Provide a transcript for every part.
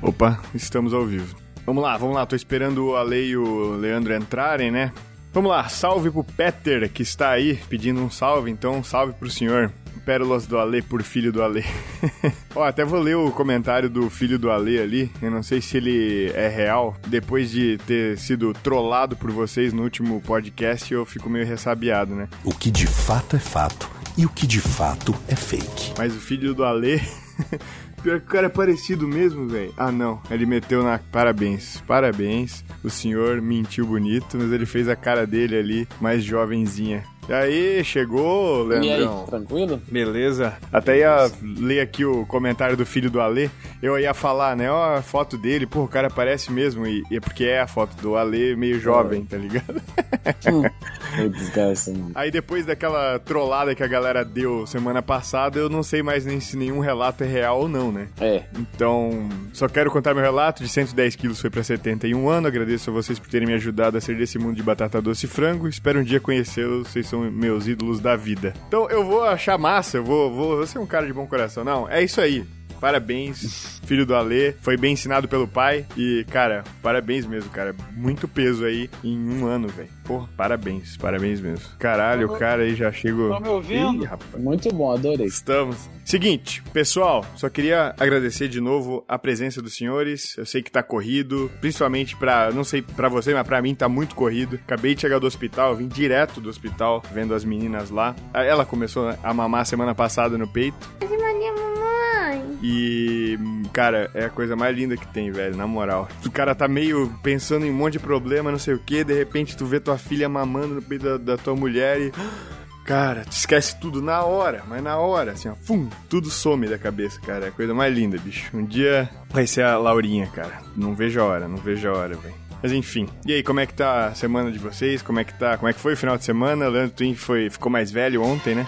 Opa, estamos ao vivo. Vamos lá, vamos lá. Tô esperando o Ale e o Leandro entrarem, né? Vamos lá, salve pro Peter, que está aí pedindo um salve, então salve pro senhor. Pérolas do Ale por filho do Ale. Ó, até vou ler o comentário do filho do Ale ali. Eu não sei se ele é real. Depois de ter sido trollado por vocês no último podcast, eu fico meio ressabiado, né? O que de fato é fato e o que de fato é fake. Mas o filho do Ale. Pior que o cara é parecido mesmo, velho. Ah, não. Ele meteu na. Parabéns. Parabéns. O senhor mentiu bonito, mas ele fez a cara dele ali mais jovenzinha. E aí, chegou, E aí, Leandrão? tranquilo? Beleza. Até ia ler aqui o comentário do filho do Ale. Eu ia falar, né? Ó, a foto dele, pô, o cara parece mesmo. E, e é porque é a foto do Ale meio jovem, tá ligado? Mano. Aí depois daquela trollada que a galera deu semana passada, eu não sei mais nem se nenhum relato é real ou não, né? É, Então, só quero contar meu relato. De 110 quilos foi pra 71 anos. Agradeço a vocês por terem me ajudado a sair desse mundo de batata doce e frango. Espero um dia conhecê-los. Vocês são meus ídolos da vida. Então, eu vou achar massa. Eu vou, vou, vou ser um cara de bom coração. Não, é isso aí. Parabéns, filho do Alê. Foi bem ensinado pelo pai. E, cara, parabéns mesmo, cara. Muito peso aí em um ano, velho. Pô, parabéns, parabéns mesmo. Caralho, o cara aí já chegou. Tá me ouvindo? Ih, rapaz. muito bom, adorei. Estamos. Seguinte, pessoal, só queria agradecer de novo a presença dos senhores. Eu sei que tá corrido, principalmente pra, não sei pra você, mas pra mim tá muito corrido. Acabei de chegar do hospital, vim direto do hospital vendo as meninas lá. Ela começou a mamar semana passada no peito. De mania, mamãe. E, cara, é a coisa mais linda que tem, velho, na moral. O cara tá meio pensando em um monte de problema, não sei o que, de repente tu vê tua filha mamando no peito da, da tua mulher e. Cara, tu esquece tudo na hora, mas na hora, assim, ó, fum, tudo some da cabeça, cara. É a coisa mais linda, bicho. Um dia vai ser a Laurinha, cara. Não vejo a hora, não vejo a hora, velho. Mas enfim. E aí, como é que tá a semana de vocês? Como é que tá? Como é que foi o final de semana? Leandro Twin foi, ficou mais velho ontem, né?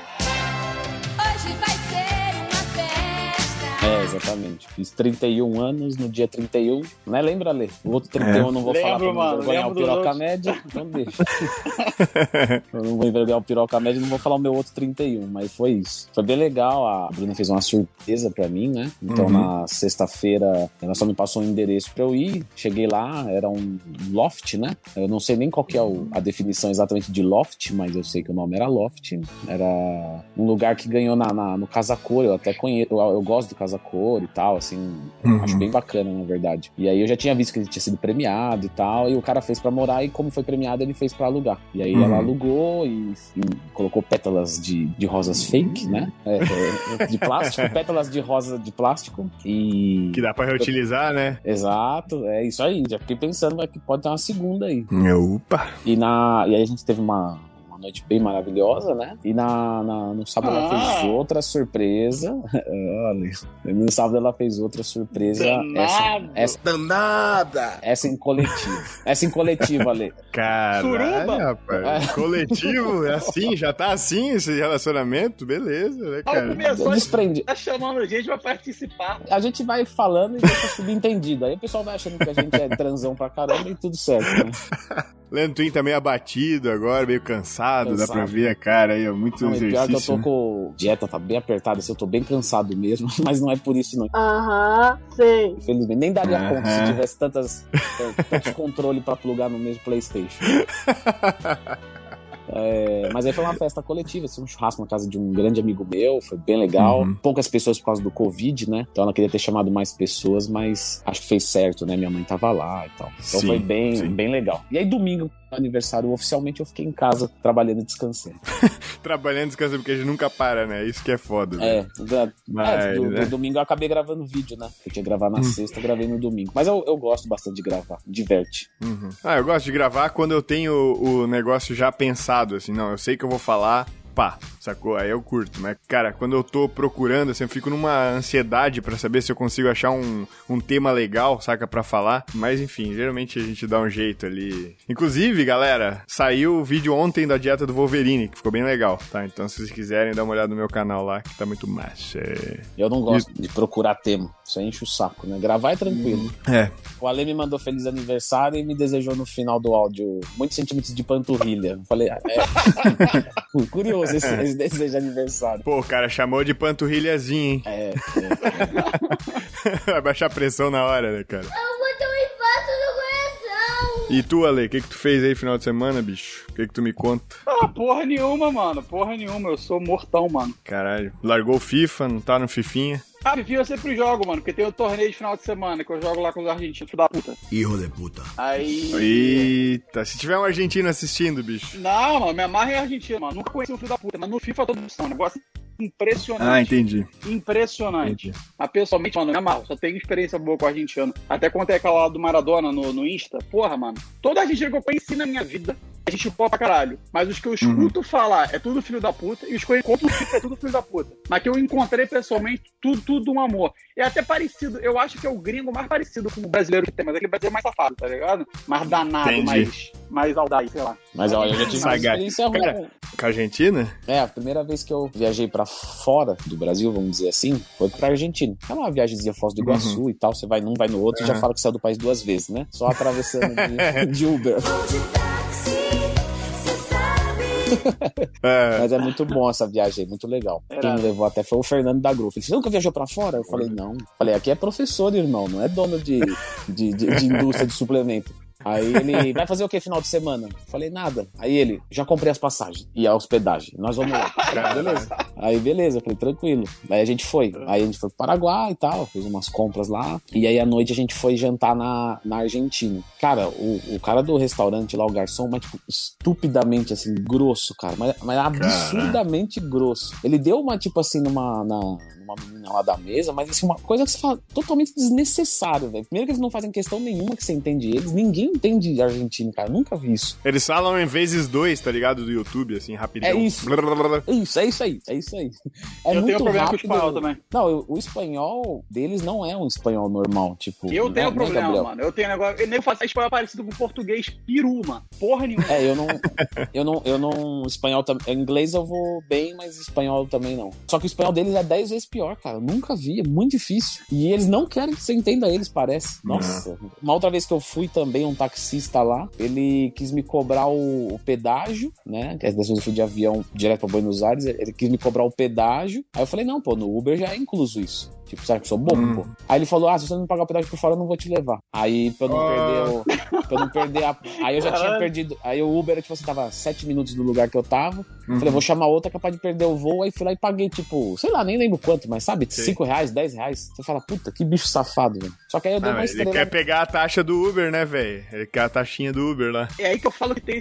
Exatamente. Fiz 31 anos no dia 31. Né? Lembra, Lê? O outro 31 eu não vou Lembro, falar pra não envergonhar o piroca outros. média, então deixa. eu não vou envergonhar o piroca média, não vou falar o meu outro 31, mas foi isso. Foi bem legal, a Bruna fez uma surpresa pra mim, né? Então Uhum. na sexta-feira ela só me passou um endereço pra eu ir. Cheguei lá, era um loft, né? Eu não sei nem qual que é o- a definição exatamente de loft, mas eu sei que o nome era loft. Era um lugar que ganhou na, na- no Casa Cor, eu até conheço, eu, eu gosto do Casa Cor e tal, assim, Uhum. acho bem bacana, na verdade. E aí eu já tinha visto que ele tinha sido premiado e tal, e o cara fez pra morar, e como foi premiado, ele fez pra alugar. E aí Uhum. ela alugou e, e colocou pétalas de, de rosas fake, né? É, é, de plástico, pétalas de rosa de plástico. E. Que dá pra reutilizar, né? Exato, é isso aí. Já fiquei pensando que pode ter uma segunda aí. Opa! E, na, e aí a gente teve uma, uma noite bem maravilhosa, né? E na, na- no sábado ela Ah. fez outra surpresa. Olha, no sábado ela fez outra surpresa. Essa, Danado. essa, Danada! essa em coletivo. Essa em coletivo, Ale. Caralho, Suruba? rapaz. Coletivo, é assim, já tá assim esse relacionamento? Beleza, né, cara? começar, Desprendi. tá chamando a gente pra participar. A gente vai falando e deixa subentendido. Aí o pessoal vai achando que a gente é transão pra caramba e tudo certo, né? Leandro Twin tá meio abatido agora, meio cansado, dá Cansado. pra ver a cara aí, ó, muito Não, e pior que eu exercício. tô né? com. Dieta tá bem apertada, assim, eu tô bem cansado mesmo, mas não é por isso, não. Aham, sei. Infelizmente, nem daria Aham. conta se tivesse tantas, tantos controles pra plugar no mesmo PlayStation. É, mas aí foi uma festa coletiva, assim, um churrasco na casa de um grande amigo meu, foi bem legal. Uhum. Poucas pessoas por causa do Covid, né? Então ela queria ter chamado mais pessoas, mas acho que fez certo, né? Minha mãe tava lá e tal. Então Sim, foi bem, sim. bem legal. E aí, domingo, aniversário, oficialmente eu fiquei em casa trabalhando e descansando. Trabalhando descansando, porque a gente nunca para, né? Isso que é foda. né? É, da- Mas, é, do, né? do domingo eu acabei gravando vídeo, né? Eu tinha que gravar na sexta, eu gravei no domingo. Mas eu, eu gosto bastante de gravar, diverte. Uhum. Ah, eu gosto de gravar quando eu tenho o negócio já pensado, assim, não, eu sei que eu vou falar, pá, sacou? Aí eu curto. Mas, cara, quando eu tô procurando, assim, eu fico numa ansiedade pra saber se eu consigo achar um, um tema legal, saca, pra falar. Mas, enfim, geralmente a gente dá um jeito ali. Inclusive, galera, saiu o vídeo ontem da dieta do Wolverine, que ficou bem legal, tá? Então, se vocês quiserem, dá uma olhada no meu canal lá, que tá muito massa. Eu não gosto de procurar tema. Isso enche o saco, né? Gravar é tranquilo. É. O Ale me mandou feliz aniversário e me desejou no final do áudio muitos centímetros de panturrilha. Eu Falei, ah, é. Curioso esse, esse desejo de aniversário. Pô, o cara chamou de panturrilhazinha, hein? É, é. Vai baixar a pressão na hora, né, cara? Eu vou ter um infarto no coração. E tu, Ale, o que que tu fez aí final de semana, bicho? O que que tu me conta? Ah, porra nenhuma, mano. Porra nenhuma. Eu sou mortão, mano. Caralho, largou o FIFA, não tá no Fifinha? Ah, Fifi, eu sempre jogo, mano, porque tem o torneio de final de semana que eu jogo lá com os argentinos, filho da puta. Hijo de puta. Aí. Eita, se tiver um argentino assistindo, bicho. Não, mano, minha marra é argentina, mano. Nunca conheci um filho da puta, mas no FIFA todos são. Um negócio impressionante. Ah, entendi. Impressionante. Mas pessoalmente, mano, me amarro. Só tenho experiência boa com argentino. Até contei aquela lá do Maradona no, no Insta. Porra, mano. Todo argentino que eu conheci na minha vida, a gente pô pra caralho. Mas os que eu escuto falar é tudo filho da puta. E os que eu encontro é tudo filho da puta. Mas que eu encontrei pessoalmente, tudo, tudo um amor. É até parecido. Eu acho que é o gringo mais parecido com o brasileiro que tem. Mas aquele brasileiro é mais safado, tá ligado? Mais danado, Entendi. mais, mais audaz, sei lá. Mas olha, eu já tive uma experiência ruim. Cara, Com a Argentina? É, a primeira vez que eu viajei pra fora do Brasil, vamos dizer assim, foi pra Argentina. É uma viagemzinha Foz do Iguaçu e tal, você vai num, vai no outro e já Uhum. fala que saiu do país duas vezes, né? Só atravessando de, de Uber. É, Mas é muito bom essa viagem, muito legal. Era. Quem me levou até foi o Fernando da Grupo. Ele disse, você nunca viajou pra fora? Eu falei, não. Falei, aqui é professor, irmão, não é dono de, de, de, de indústria de suplemento. Aí ele, vai fazer o que final de semana? Falei, nada. Aí ele, já comprei as passagens e a hospedagem. Nós vamos lá. Falei, beleza. Aí beleza, falei, tranquilo. Aí a gente foi. Aí a gente foi pro Paraguai e tal, fez umas compras lá. E aí à noite a gente foi jantar na, na Argentina. Cara, o, o cara do restaurante lá, o garçom, mas tipo, estupidamente assim, grosso, cara. Mas, mas absurdamente grosso. Ele deu uma, tipo assim, numa. Na, numa menina lá da mesa, mas assim, uma coisa que você fala totalmente desnecessário, velho. Primeiro que eles não fazem questão nenhuma que você entende eles. Ninguém entende argentino, cara. Nunca vi isso. eles falam em vezes dois, tá ligado? Do YouTube, assim, rapidão. É isso. Blá, blá, blá. É isso, é isso aí, é isso aí. É eu muito tenho problema rápido. com o espanhol também. Não, eu- o espanhol deles não é um espanhol normal, tipo. Eu tenho né, né, problema, Gabriel? mano. Eu tenho negócio. Eu nem faço espanhol parecido com português peru, mano. Porra nenhuma. É, eu não, eu não, eu não, espanhol também, inglês eu vou bem, mas espanhol também não. Só que o espanhol deles é 10 vezes pior, cara. Eu nunca vi, é muito difícil. E eles não querem que você entenda eles, parece. Nossa. Uma outra vez que eu fui também, um taxista lá, ele quis me cobrar o, o pedágio, né? Que dessa vez eu fui de avião direto pra Buenos Aires, ele quis me cobrar o pedágio. Aí eu falei, não, pô, no Uber já é incluso isso. Tipo, sabe que eu sou bobo, Hum. pô. Aí ele falou, ah, se você não pagar o pedágio por fora, eu não vou te levar. Aí, pra eu não Ah. perder o... Pra eu não perder a... Aí eu já tinha perdido... Aí o Uber, tipo assim, tava sete minutos do lugar que eu tava. Uhum. Falei, vou chamar outra capaz de perder o voo. Aí fui lá e paguei, tipo, sei lá, nem lembro quanto, mas sabe? Sei. Cinco reais, dez reais. Você fala, puta, que bicho safado, velho. Só que aí eu dei Ah, uma mas ele estrela... quer pegar a taxa do Uber, né, velho? Ele quer a taxinha do Uber lá. É aí que eu falo que tem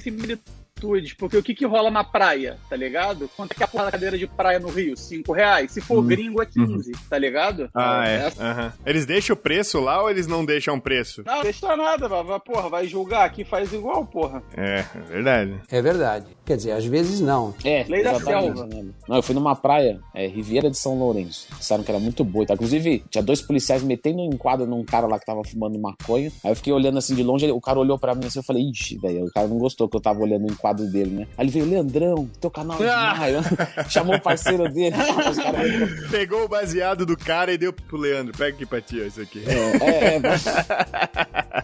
porque o que que rola na praia, tá ligado? Quanto é que é a porra da cadeira de praia no Rio? Cinco reais? Se for gringo é 15, tá ligado? Ah, é. Essa- Aham. Eles deixam o preço lá ou eles não deixam o preço? Não, deixa nada, vai, porra, vai julgar aqui, faz igual, porra. É, é verdade. É verdade. Quer dizer, às vezes não. É, Lei da selva. né? Não, eu fui numa praia, é, Riviera de São Lourenço. Disseram que era muito boa. tal. Inclusive, tinha dois policiais metendo um enquadro num cara lá que tava fumando maconha. Aí eu fiquei olhando assim de longe, o cara olhou pra mim assim, eu falei, ixi, velho, o cara não gostou que eu tava olhando o enquadro dele, né? Aí ele veio, Leandrão, teu canal é demais. Chamou o parceiro dele. Os caras Pegou o baseado do cara e deu pro Leandro. Pega aqui pra ti, ó, isso aqui. É, é, mas-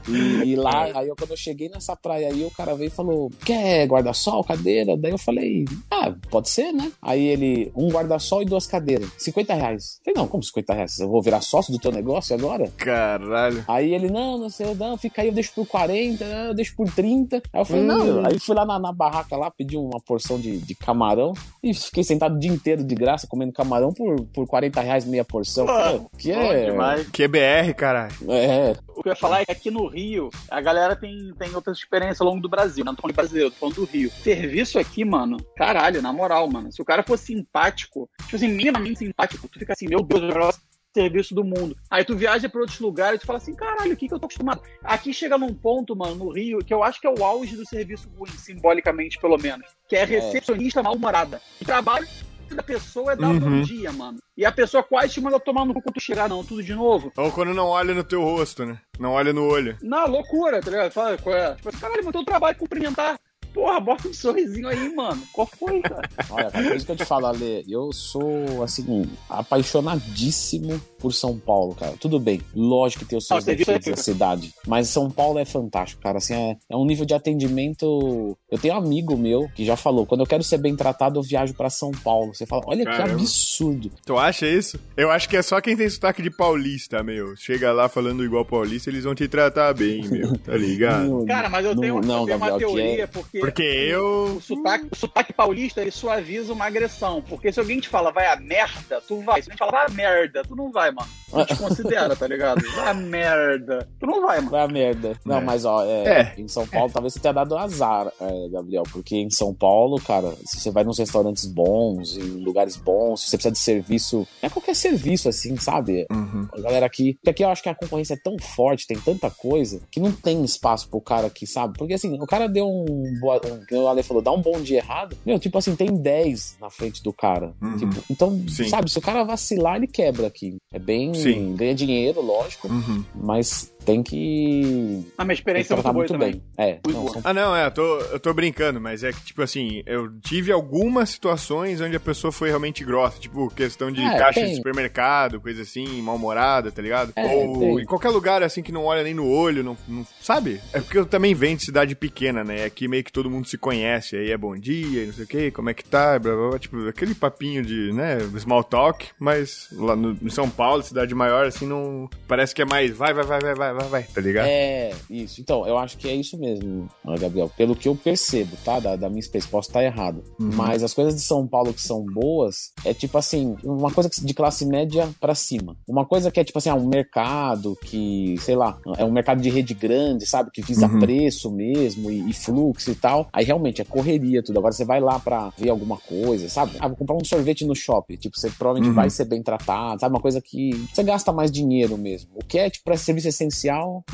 e, e lá, aí eu, quando eu cheguei nessa praia aí, o cara veio e falou: Quer guarda-sol, cadeira? Daí eu falei: Ah, pode ser, né? Aí ele, um guarda-sol e duas cadeiras, 50 reais. Eu falei: Não, como 50 reais? Eu vou virar sócio do teu negócio agora? Caralho. Aí ele, não, não sei, não, fica aí, eu deixo por 40, eu deixo por 30. Aí eu falei, não, aí fui lá na, na barraca lá, pedi uma porção de, de camarão e fiquei sentado o dia inteiro de graça comendo camarão por, por 40 reais meia porção. Pô, que é. demais. QBR, caralho. É, O que eu ia falar é que aqui no Rio, a galera tem, tem outras experiências ao longo do Brasil. Não tô falando de brasileiro, tô falando do Rio. Serviço aqui, mano, caralho, na moral, mano. Se o cara for simpático, tipo assim, minimamente simpático, tu fica assim, meu Deus, o negócio serviço do mundo. Aí tu viaja pra outros lugares e tu fala assim, caralho, o que que eu tô acostumado? Aqui chega num ponto, mano, no Rio, que eu acho que é o auge do serviço ruim, simbolicamente, pelo menos. Que é recepcionista mal-humorada. O trabalho da pessoa é dar um bom Uhum. dia, mano. E a pessoa quase te manda tomar no cu quando tu chegar, não, tudo de novo. Ou quando não olha no teu rosto, né? Não olha no olho. Na loucura, tá ligado? Fala, qual é? Tipo assim, caralho, mas teu trabalho é cumprimentar. Porra, bota um sorrisinho aí, mano. Qual foi, cara? Olha, cara, por isso que eu te falo, Ale, eu sou, assim, apaixonadíssimo por São Paulo, cara. Tudo bem, lógico que tem os seus Ah, defeitos da cidade, mas São Paulo é fantástico, cara. Assim, é, é um nível de atendimento. Eu tenho um amigo meu que já falou: quando eu quero ser bem tratado, eu viajo pra São Paulo. Você fala, olha que Caramba. absurdo. Tu acha isso? Eu acho que é só quem tem sotaque de paulista, meu. Chega lá falando igual paulista, eles vão te tratar bem, meu. Tá ligado? Não- Cara, mas eu não- tenho, não, eu tenho uma Gabriel, que teoria, é- porque, Porque eu. o, sotaque, o sotaque paulista, ele suaviza uma agressão. Porque se alguém te fala, vai a merda, tu vai. Se alguém te fala, vai a merda, tu não vai, mano. Não te considera, tá ligado? Vai a merda. Tu não vai, mano. Vai a merda. Não, É. mas ó, é, É. em São Paulo talvez você tenha dado azar, é, Gabriel, porque em São Paulo, cara, se você vai nos restaurantes bons, em lugares bons, se você precisa de serviço, é qualquer serviço assim, sabe? Uhum. A galera aqui. Porque aqui eu acho que a concorrência é tão forte, tem tanta coisa, que não tem espaço pro cara aqui, sabe? Porque assim, o cara deu um. boa- o Ale falou, dá um bom dia errado. Meu, tipo assim, tem 10 na frente do cara. Uhum. Tipo, então, Sim. sabe, se o cara vacilar, ele quebra aqui. É bem. Sim. ganha dinheiro, lógico, Uhum. mas tem que. A minha que experiência é muito boa muito também. bem. É, Muito não, são- Ah, não, é, eu tô, eu tô brincando, mas é que, tipo assim, eu tive algumas situações onde a pessoa foi realmente grossa, tipo, questão de É, caixa tem. de supermercado, coisa assim, mal-humorada, tá ligado? É, Ou tem. em qualquer lugar, assim, que não olha nem no olho, não, não- sabe? É porque eu também venho de cidade pequena, né? Aqui meio que todo mundo se conhece, aí é bom dia, e não sei o quê, como é que tá, blá, blá, blá, tipo, aquele papinho de, né, small talk, mas lá no, em São Paulo, cidade maior, assim, não... Parece que é mais vai, vai, vai, vai, vai, vai, vai, tá ligado? É, isso. Então, eu acho que é isso mesmo, Gabriel. Pelo que eu percebo, tá? Da, da minha experiência, posso estar errado. Uhum. Mas as coisas de São Paulo que são boas é tipo assim, uma coisa de classe média pra cima. Uma coisa que é tipo assim, ah, um mercado que, sei lá, é um mercado de rede grande, sabe? Que visa Uhum. preço mesmo e, e fluxo e tal. Aí realmente é correria tudo. Agora você vai lá pra ver alguma coisa, sabe? Ah, vou comprar um sorvete no shopping. Tipo, você provavelmente Uhum. vai ser bem tratado, sabe? Uma coisa que você gasta mais dinheiro mesmo. O que é, tipo, pra serviço essencial,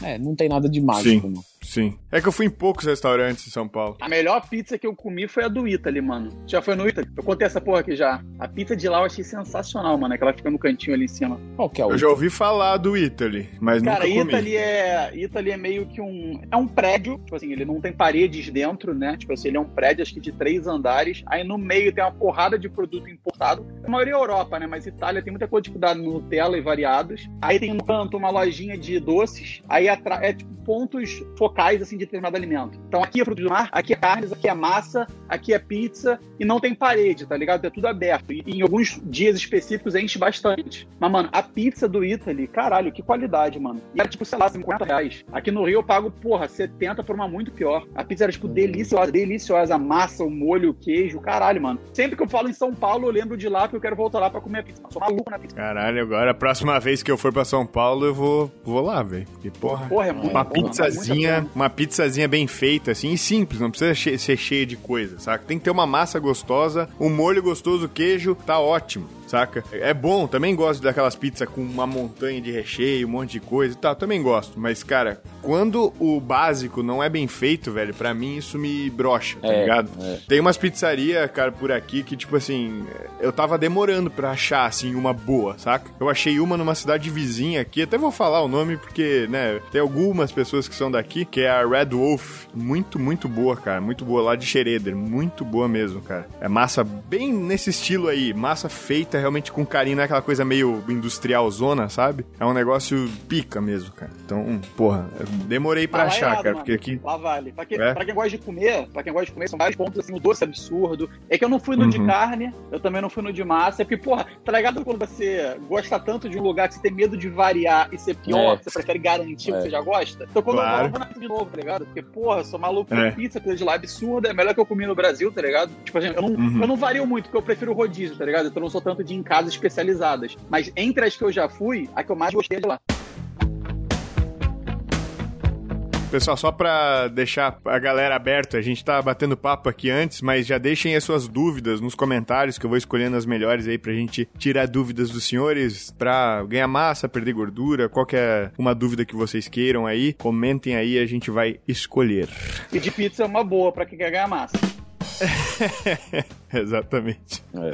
é, não tem nada de mágico, Sim. não. Sim. É que eu fui em poucos restaurantes em São Paulo. A melhor pizza que eu comi foi a do Italy, mano. Já foi no Italy? Eu contei essa porra aqui já. A pizza de lá eu achei sensacional, mano. Aquela que fica no cantinho ali em cima. Qual que é o Eu já ouvi falar do Italy, mas Cara, nunca comi. Italy é, Italy é meio que um. É um prédio, tipo assim, ele não tem paredes dentro, né? Tipo assim, ele é um prédio, acho que de três andares. Aí no meio tem uma porrada de produto importado. A maioria é Europa, né? Mas Itália tem muita coisa de cuidado no Nutella e variados. Aí tem no canto uma lojinha de doces. Aí atra- é tipo pontos focais, assim, de determinado alimento. Então aqui é fruto do mar, aqui é carnes, aqui é massa, aqui é pizza. E não tem parede, tá ligado? É tudo aberto. E em alguns dias específicos enche bastante. Mas, mano, a pizza do Italy, caralho, que qualidade, mano. E era tipo, sei lá, 50 reais. Aqui no Rio eu pago, porra, 70 por uma muito pior. A pizza era, tipo, deliciosa, deliciosa. A massa, o molho, o queijo, caralho, mano. Sempre que eu falo em São Paulo, eu lembro de lá que eu quero voltar lá pra comer a pizza. Eu sou maluco na pizza. Caralho, agora a próxima vez que eu for pra São Paulo, eu vou, vou lá, velho. Porque, porra, Porra, é muito uma bom, mano. pizzazinha, uma pizzazinha bem feita, assim, e simples, não precisa che- ser cheia de coisa, saca? Tem que ter uma massa gostosa, um molho gostoso, queijo, tá ótimo. Saca? É bom, também gosto daquelas pizzas com uma montanha de recheio, um monte de coisa e tal, também gosto. Mas, cara, quando o básico não é bem feito, velho, pra mim isso me brocha, tá É, ligado? é. Tem umas pizzarias, cara, por aqui que, tipo assim, eu tava demorando pra achar, assim, uma boa, saca? Eu achei uma numa cidade vizinha aqui, até vou falar o nome porque, né, tem algumas pessoas que são daqui, que é a Red Wolf. Muito, muito boa, cara. Muito boa lá de Schroeder. Muito boa mesmo, cara. É massa bem nesse estilo aí. Massa feita realmente com carinho, não é aquela coisa meio industrial zona, sabe? É um negócio pica mesmo, cara. Então, hum, porra, eu demorei pra Tá lá achar, errado, cara, mano. porque aqui. Lá vale. Pra, que- É? pra quem gosta de comer, pra quem gosta de comer, são vários pontos, assim, o doce é absurdo. É que eu não fui no de Uhum. carne, eu também não fui no de massa. É porque, porra, tá ligado quando você gosta tanto de um lugar que você tem medo de variar e ser pior, É. você prefere garantir o É. que você já gosta? Então quando Claro. eu vou, eu vou na pizza de novo, tá ligado? Porque, porra, eu sou maluco É. pizza, pizza de lá é absurda, é melhor que eu comi no Brasil, tá ligado? Tipo assim, eu não, Uhum. eu não vario muito, porque eu prefiro rodízio, tá ligado? Então eu não sou tanto de em casas especializadas. Mas entre as que eu já fui, a que eu mais gostei é de lá. Pessoal, só pra deixar a galera aberta, a gente tá batendo papo aqui antes, mas já deixem as suas dúvidas nos comentários que eu vou escolhendo as melhores aí pra gente tirar dúvidas dos senhores pra ganhar massa, perder gordura, qualquer uma dúvida que vocês queiram aí, comentem aí, a gente vai escolher. Pedir pizza é uma boa pra quem quer ganhar massa. Exatamente. É.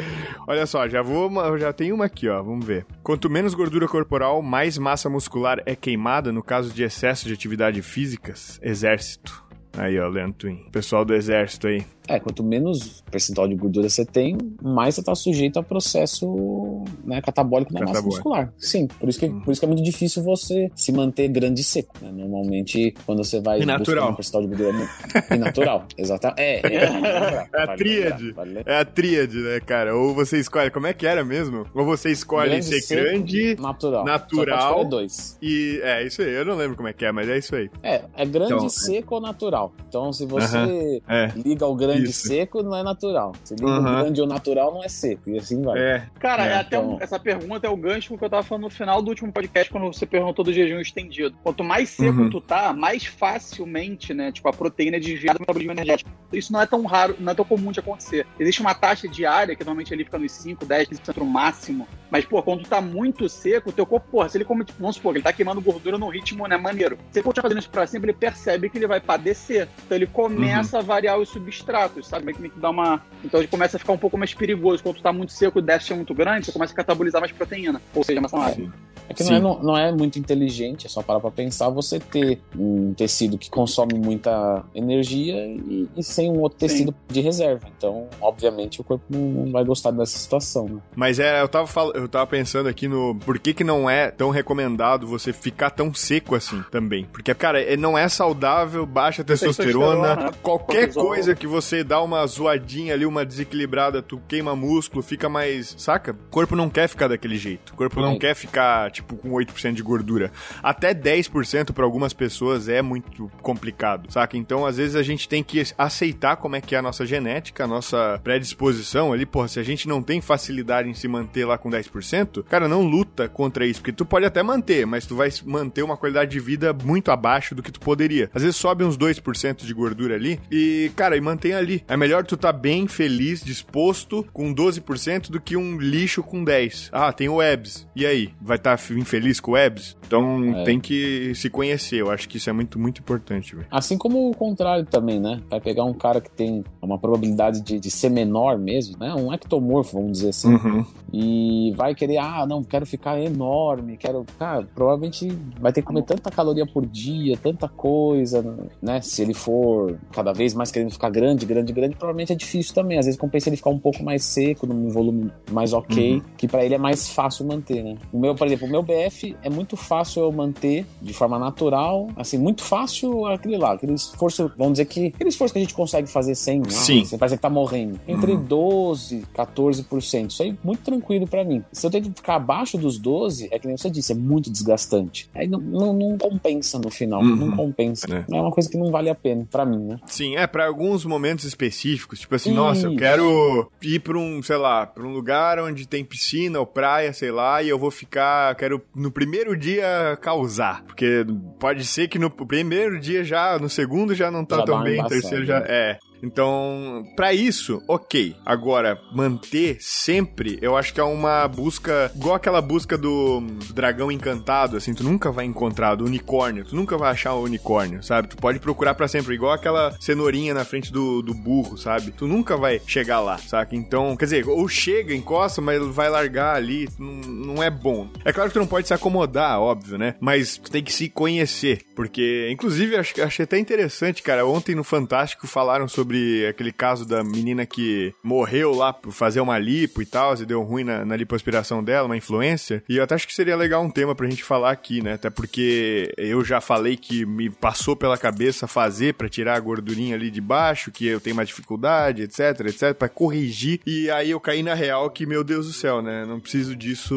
Olha só, já vou, já tem uma aqui, ó. Vamos ver. Quanto menos gordura corporal, mais massa muscular é queimada no caso de excesso de atividade físicas. Exército. Aí, ó, Leandro Twin. Pessoal do exército aí. É, quanto menos percentual de gordura você tem, mais você tá sujeito a processo né, catabólico na massa Catabólico. muscular. Sim, por isso, que, por isso que é muito difícil você se manter grande e seco. né? Normalmente, quando você vai E natural. buscar um percentual de gordura e natural, exatamente. É, é, É a tríade. É a tríade, né, cara? Ou você escolhe. Como é que era mesmo? Ou você escolhe Grande, ser seco, grande natural. natural. Dois. e. É, isso aí. Eu não lembro como é que é, mas é isso aí. É, é grande, Então, é. seco ou natural. Então, se você É. liga ao grande Isso. seco, não é natural. Se liga ao grande ou natural, não é seco. E assim vai. É. Cara, É, é, até então- um- essa pergunta é o gancho que eu tava falando no final do último podcast, quando você perguntou do jejum estendido. Quanto mais seco Uhum. tu tá, mais facilmente, né, tipo, a proteína é desviada do metabolismo energético. Isso não é tão raro, não é tão comum de acontecer. Existe uma taxa diária, que normalmente ali fica nos 5, 10, 15% no máximo. Mas, pô, quando tu tá muito seco, o teu corpo, porra, se ele come, tipo, vamos supor, ele tá queimando gordura num ritmo, né, maneiro. Se ele continuar fazendo isso pra sempre, ele percebe que ele vai padecer. Então ele começa a variar os substratos, sabe? Meio que, meio que dá uma... Então ele começa a ficar um pouco mais perigoso. Quando tu tá muito seco e o déficit é muito grande, você começa a catabolizar mais proteína. Ou seja, massa magra. É que Sim. não é, não, não é muito inteligente, é só parar pra pensar você ter um tecido que consome muita energia e, e sem um outro tecido de reserva. Então, obviamente, o corpo não, vai gostar dessa situação. Né? Mas é, eu tava, fal- eu tava pensando aqui no por que, que não é tão recomendado você ficar tão seco assim também. Porque, cara, é- não é saudável, baixa testosterona. Testosterona, Qualquer cortisol. coisa que você dá uma zoadinha ali, uma desequilibrada, tu queima músculo, fica mais. Saca? O corpo não quer ficar daquele jeito. O corpo não quer ficar, tipo, com 8% de gordura. Até 10% pra algumas pessoas é muito complicado, saca? Então, às vezes, a gente tem que aceitar como é que é a nossa genética, a nossa predisposição ali. Porra, se a gente não tem facilidade em se manter lá com 10%, cara, não luta contra isso. Porque tu pode até manter, mas tu vai manter uma qualidade de vida muito abaixo do que tu poderia. Às vezes sobe uns 2% de gordura ali e, cara, e mantém ali. É melhor tu tá bem, feliz, disposto com 12% do que um lixo com 10. Ah, tem o EBS. E aí? Vai estar tá infeliz com o EBS? Então É. tem que se conhecer. Eu acho que isso é muito, muito importante, velho. Assim como o contrário também, né? Vai pegar um cara que tem uma probabilidade de, de ser menor mesmo, né? Um ectomorfo, vamos dizer assim. Uhum. E vai querer, ah, não, quero ficar enorme, quero. Cara, provavelmente vai ter que comer tanta caloria por dia, tanta coisa, né? Se ele for cada vez mais querendo ficar grande, grande, grande, provavelmente é difícil também. Às vezes compensa ele ficar um pouco mais seco, num volume mais ok, que pra ele é mais fácil manter, né? O meu, por exemplo, o meu BF é muito fácil eu manter de forma natural, assim, muito fácil aquele lá, aquele esforço, vamos dizer que aquele esforço que a gente consegue fazer sem, ah, Sim. você parece que tá morrendo. Entre 12, 14%. Isso aí muito tranquilo pra mim. Se eu tento ficar abaixo dos 12, é que nem você disse, é muito desgastante. Aí não, não, não compensa no final, Uhum. não compensa. É. É. uma coisa que não vale a pena pra mim, né? Sim, é pra alguns momentos específicos, tipo assim, Isso. nossa, eu quero ir pra um, sei lá, pra um lugar onde tem piscina ou praia, sei lá, e eu vou ficar, quero no primeiro dia causar, porque pode ser que no primeiro dia já, no segundo já não tá Já tão bem, no terceiro já né? é. Então, pra isso, ok. Agora, manter sempre, eu acho que é uma busca, igual aquela busca do dragão encantado, assim, tu nunca vai encontrar, do unicórnio, tu nunca vai achar o unicórnio, sabe? Tu pode procurar pra sempre, igual aquela cenourinha na frente do, do burro, sabe? Tu nunca vai chegar lá, saca? Então, quer dizer, ou chega, encosta, mas vai largar ali, não, não é bom. É claro que tu não pode se acomodar, óbvio, né? Mas tu tem que se conhecer, porque, inclusive, acho, achei até interessante, cara, ontem no Fantástico falaram sobre aquele caso da menina que morreu lá por fazer uma lipo e tal, e deu ruim na, na lipoaspiração dela, uma influencer. E eu até acho que seria legal um tema pra gente falar aqui, né? Até porque eu já falei que me passou pela cabeça fazer pra tirar a gordurinha ali de baixo, que eu tenho mais dificuldade, etc, etc, pra corrigir. E aí eu caí na real que, meu Deus do céu, né? Não preciso disso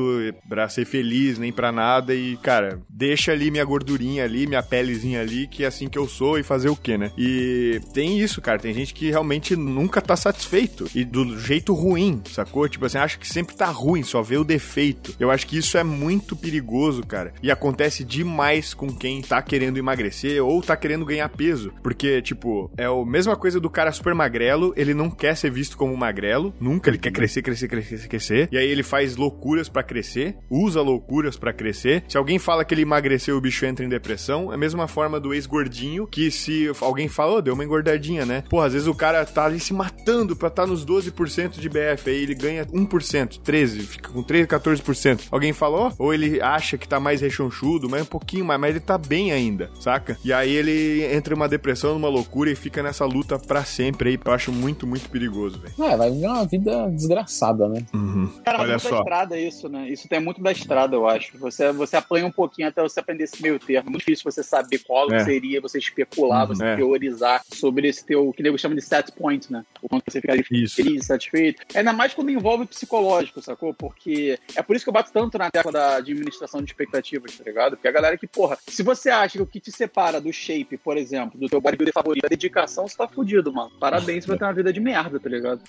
pra ser feliz, nem pra nada. E, cara, deixa ali minha gordurinha ali, minha pelezinha ali, que é assim que eu sou e fazer o quê, né? E tem isso, cara. Tem gente gente que realmente nunca tá satisfeito. E do jeito ruim, sacou? Tipo assim, acha que sempre tá ruim, só vê o defeito. Eu acho que isso é muito perigoso, cara. E acontece demais com quem tá querendo emagrecer ou tá querendo ganhar peso. Porque, tipo, é a mesma coisa do cara super magrelo, ele não quer ser visto como magrelo, nunca, ele quer crescer, crescer, crescer, crescer. E aí ele faz loucuras pra crescer, usa loucuras pra crescer. Se alguém fala que ele emagreceu, o bicho entra em depressão. É a mesma forma do ex-gordinho, que se alguém fala, ô, deu uma engordadinha, né? Porra, às vezes o cara tá ali se matando pra estar tá nos 12% de BF, aí ele ganha 1%, 13%, fica com 13, 14%. Alguém falou, ou ele acha que tá mais rechonchudo, mas um pouquinho mais, mas ele tá bem ainda, saca? E aí ele entra em uma depressão, numa loucura e fica nessa luta pra sempre aí. Eu acho muito, muito perigoso, velho. É, vai viver uma vida desgraçada, né? Uhum. Cara, Olha muito da só. estrada isso, né? Isso tem muito da estrada, eu acho. Você, você apanha um pouquinho até você aprender esse meio termo. É muito difícil você saber qual É. seria, você especular, você É. teorizar sobre esse teu, que nego chama de set point, né? O quanto você Isso. feliz, satisfeito. Ainda mais quando envolve psicológico, sacou? Porque é por isso que eu bato tanto na tecla da administração de expectativas, tá ligado? Porque a galera que, porra, se você acha que o que te separa do shape, por exemplo, do teu bodybuilder favorito, é dedicação, você tá fudido, mano. Parabéns, você vai ter uma vida de merda, tá ligado?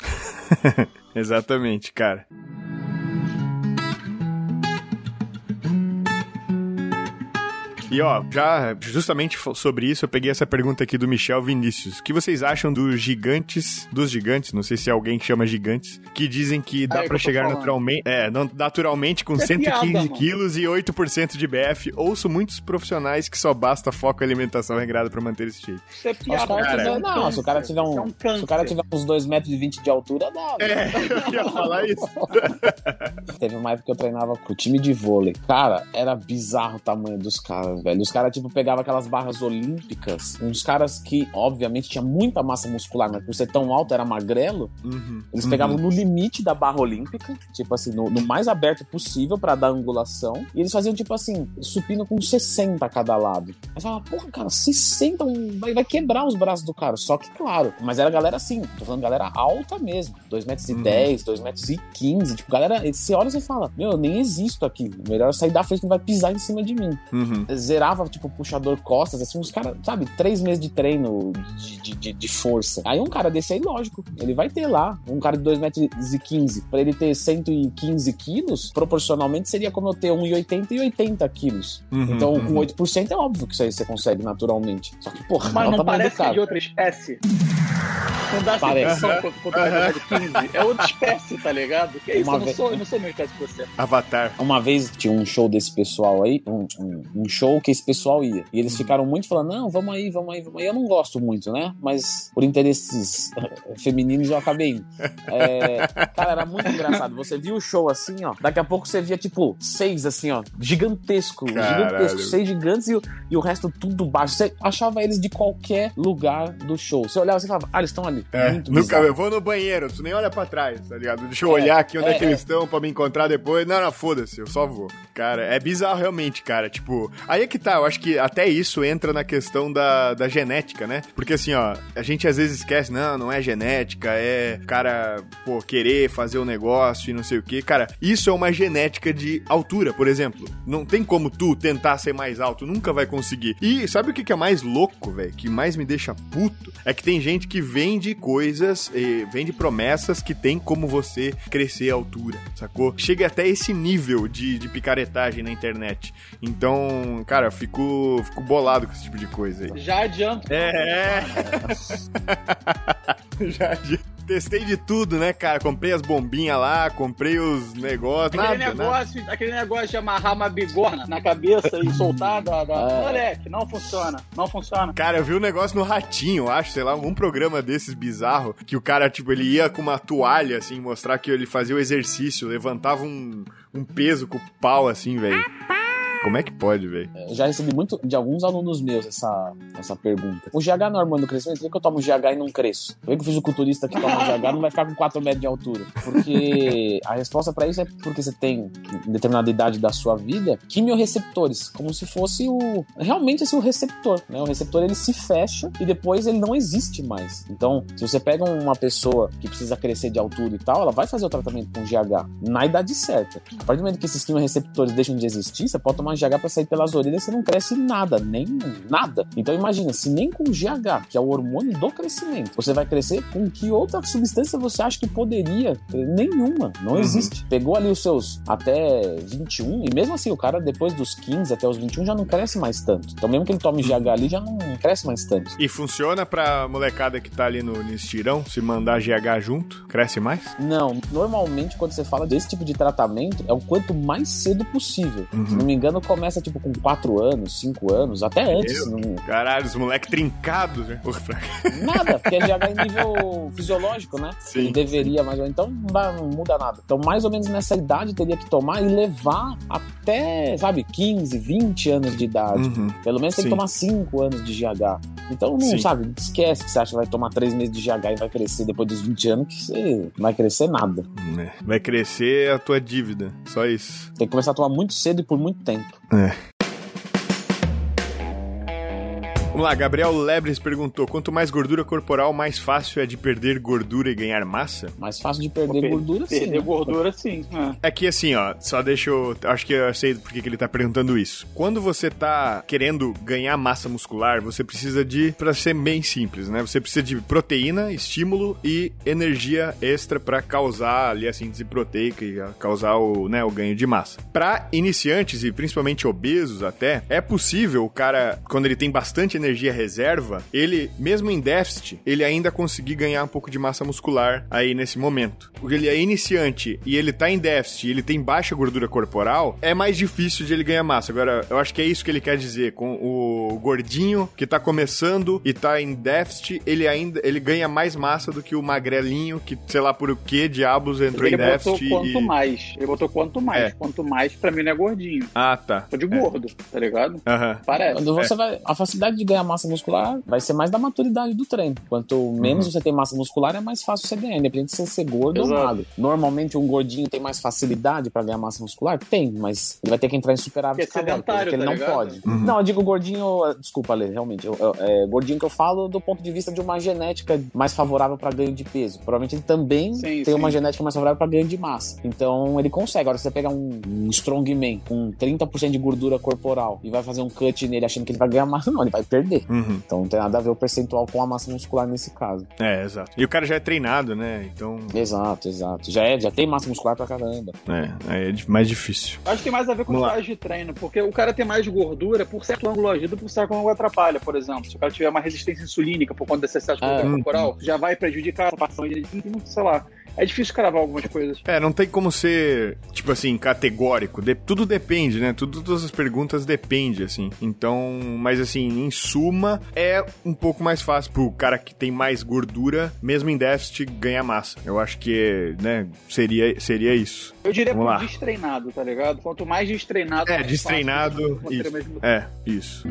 Exatamente, cara. E ó, já justamente sobre isso, eu peguei essa pergunta aqui do Michel Vinícius. O que vocês acham dos gigantes, dos gigantes, não sei se é alguém que chama gigantes, que dizem que dá é tô chegar naturalmente, é, não- naturalmente com é 115 piada, quilos e 8% de BF. Ouço muitos profissionais que só basta foco e alimentação regrada pra manter esse shape. Isso é piada. o cara isso é um não, se o cara tiver Isso é um, um se o cara tiver uns 2,20 metros e 20 de altura, dá. É, eu ia falar isso. Teve uma época que eu treinava com o time de vôlei. Cara, era bizarro o tamanho dos caras, velho. Os caras, tipo, pegavam aquelas barras olímpicas. Uns caras que, obviamente, tinha muita massa muscular, mas por ser tão alto, era magrelo. Uhum. Eles pegavam no limite da barra olímpica, tipo assim, no, no mais aberto possível pra dar angulação. E eles faziam, tipo assim, supino com 60 a cada lado. Aí você fala, porra, cara, 60 um- vai, vai quebrar os braços do cara. Só que, claro, mas era galera assim, tô falando galera alta mesmo. 2 metros e Uhum. 10, 2 metros e 15. Tipo, galera, você olha e você fala, meu, eu nem existo aqui. Melhor sair da frente que vai pisar em cima de mim Uhum. Zerava, tipo, puxador costas, assim, uns caras, sabe, três meses de treino de, de, de- de força. Aí um cara desse aí, lógico, ele vai ter lá, um cara de 2 metros e 15, pra ele ter 115 quilos, proporcionalmente seria como eu ter 1,80 e 80 quilos. Uhum, então, uhum. com 8% é óbvio que isso aí você consegue naturalmente. Só que, porra, Mas não do parece é de outra espécie. Não dá Parece. sensação quando quando jogar de 15. É outra espécie, tá ligado? Que isso? Uma Eu não, sou, eu não sou mesma espécie que você. Avatar. Uma vez tinha um show desse pessoal aí, um, um- um show que esse pessoal ia. E eles ficaram muito falando: não, vamos aí, vamos aí, vamos aí. Eu não gosto muito, né? Mas por interesses eh, femininos eu acabei indo. É, cara, era muito engraçado. Você via o show assim, ó. Daqui a pouco você via, tipo, seis assim, ó. Gigantesco, Caralho. gigantesco. Seis gigantes e, o- e o resto tudo baixo. Você achava eles de qualquer lugar do show. Você olhava e você falava: ah, eles estão ali. É, muito nunca, bizarro. eu vou no banheiro, tu nem olha pra trás, tá ligado? Deixa eu É, olhar aqui onde é, é, que eles é. estão pra me encontrar depois. Não, não, foda-se, eu só vou. Cara, é bizarro realmente, cara. Tipo, aí que tá, eu acho que até isso entra na questão da, da genética, né? Porque assim, ó, a gente às vezes esquece, não, não é genética, é cara, pô, querer fazer o negócio e não sei o que. Cara, isso é uma genética de altura, por exemplo. Não tem como tu tentar ser mais alto, nunca vai conseguir. E sabe o que é mais louco, velho? Que mais me deixa puto? É que tem gente que vende coisas, vende promessas que tem como você crescer a altura, sacou? Chega até esse nível de, de picaretagem na internet. Então, cara, eu fico, fico bolado com esse tipo de coisa aí. Já adianto. É, é. já, já testei de tudo, né, cara? Comprei as bombinhas lá, comprei os negócios, Aquele nada, nada. negócio, aquele negócio de amarrar uma bigorna na cabeça e soltar da, da... É. Moleque, não funciona. Não funciona. Cara, eu vi um negócio no Ratinho, eu acho, sei lá, um programa desses bizarro, que o cara, tipo, ele ia com uma toalha, assim, mostrar que ele fazia o exercício, levantava um, um peso com o pau, assim, velho. Como é que pode, velho? Eu já recebi muito de alguns alunos meus essa, essa pergunta. O GH não é do crescimento? Por que eu tomo GH e não cresço? Por que o fisiculturista que toma GH não vai ficar com 4 metros de altura? Porque a resposta pra isso é porque você tem, em determinada idade da sua vida, quimiorreceptores, como se fosse o... Realmente é o receptor, né? O receptor, ele se fecha e depois ele não existe mais. Então, se você pega uma pessoa que precisa crescer de altura e tal, ela vai fazer o tratamento com GH na idade certa. A partir do momento que esses quimiorreceptores deixam de existir, você pode tomar tomar GH pra sair pelas orelhas, você não cresce nada, nem nada. Então imagina, se nem com GH, que é o hormônio do crescimento, você vai crescer, com que outra substância você acha que poderia? Nenhuma, não Uhum. existe. Pegou ali os seus até 21, e mesmo assim, o cara depois dos 15 até os 21 já não cresce mais tanto. Então mesmo que ele tome GH ali, já não cresce mais tanto. E funciona pra molecada que tá ali no, no estirão, se mandar GH junto, cresce mais? Não, normalmente quando você fala desse tipo de tratamento, é o quanto mais cedo possível. Uhum. Se não me engano, começa tipo com 4 anos, 5 anos, até antes. Meu? Não, Caralho, os moleques trincados, né? Nada, porque é GH em nível fisiológico, né? Sim. Ele deveria, mas então não, não muda nada. Então, mais ou menos nessa idade, teria que tomar e levar até, sabe, 15, 20 anos de idade. Uhum. Pelo menos tem Sim. que tomar 5 anos de GH. Então, não, Sim. sabe, esquece que você acha que vai tomar 3 meses de GH e vai crescer depois dos 20 anos, que você não vai crescer nada. É. Vai crescer a tua dívida, só isso. Tem que começar a tomar muito cedo e por muito tempo. 唉 Vamos lá, Gabriel Lebres perguntou: quanto mais gordura corporal, mais fácil é de perder gordura e ganhar massa? Mais fácil de perder Per- gordura, sim. Perder né? gordura, sim. é. É que assim, ó, só deixa eu. Acho que eu sei por que ele tá perguntando isso. Quando você tá querendo ganhar massa muscular, você precisa de. Pra ser bem simples, né? Você precisa de proteína, estímulo e energia extra pra causar ali a síntese proteica e causar o, né, o ganho de massa. Pra iniciantes e principalmente obesos até, é possível o cara, quando ele tem bastante energia reserva, ele, mesmo em déficit, ele ainda conseguir ganhar um pouco de massa muscular aí nesse momento. Porque ele é iniciante e ele tá em déficit e ele tem baixa gordura corporal, é mais difícil de ele ganhar massa. Agora, eu acho que é isso que ele quer dizer com o gordinho que tá começando e tá em déficit, ele ainda ele ganha mais massa do que o magrelinho que, sei lá por o que diabos entrou Ele em botou déficit quanto e... mais. Ele botou quanto mais. É. Quanto mais, pra mim, não é gordinho. Ah, tá. Tô de É. gordo, tá ligado? Parece. Quando você vai. A facilidade de ganhar massa muscular vai ser mais da maturidade do treino. Quanto menos você tem massa muscular, é mais fácil você ganhar, independente de você ser gordo Exato. ou magro. Normalmente um gordinho tem mais facilidade pra ganhar massa muscular? Tem, mas ele vai ter que entrar em superávit Porque é calórico, porque ele tá não ligado? pode. Uhum. Não, eu digo gordinho. Desculpa, Lê, realmente. eu- eu- é, gordinho que eu falo do ponto de vista de uma genética mais favorável pra ganho de peso. Provavelmente ele também Sim, tem sim. uma genética mais favorável pra ganho de massa. Então ele consegue. Agora, se você pegar um, um strongman com 30% de gordura corporal e vai fazer um cut nele achando que ele vai ganhar massa, não, ele vai perder. Uhum. Então não tem nada a ver o percentual com a massa muscular nesse caso. É, exato. E o cara já é treinado, né? Então, Exato, exato. Já, é, já tem massa muscular pra caramba. é, aí é mais difícil. Acho que tem mais a ver com estágio de treino, porque o cara tem mais gordura por certo ângulo ajuda, por certo ângulo atrapalha, por exemplo. Se o cara tiver uma resistência insulínica por conta desse excesso de gordura Ah, corporal, já vai prejudicar a participação de, sei lá. É difícil cravar algumas coisas. É, não tem como ser, tipo assim, categórico. De- tudo depende, né? Tudo, todas as perguntas dependem, assim. Então, mas assim, em suma, é um pouco mais fácil pro cara que tem mais gordura, mesmo em déficit, ganhar massa. Eu acho que, né, seria, seria isso. Eu diria Vamos lá. destreinado, tá ligado? Quanto mais destreinado, É, mais destreinado, fácil isso. É, isso.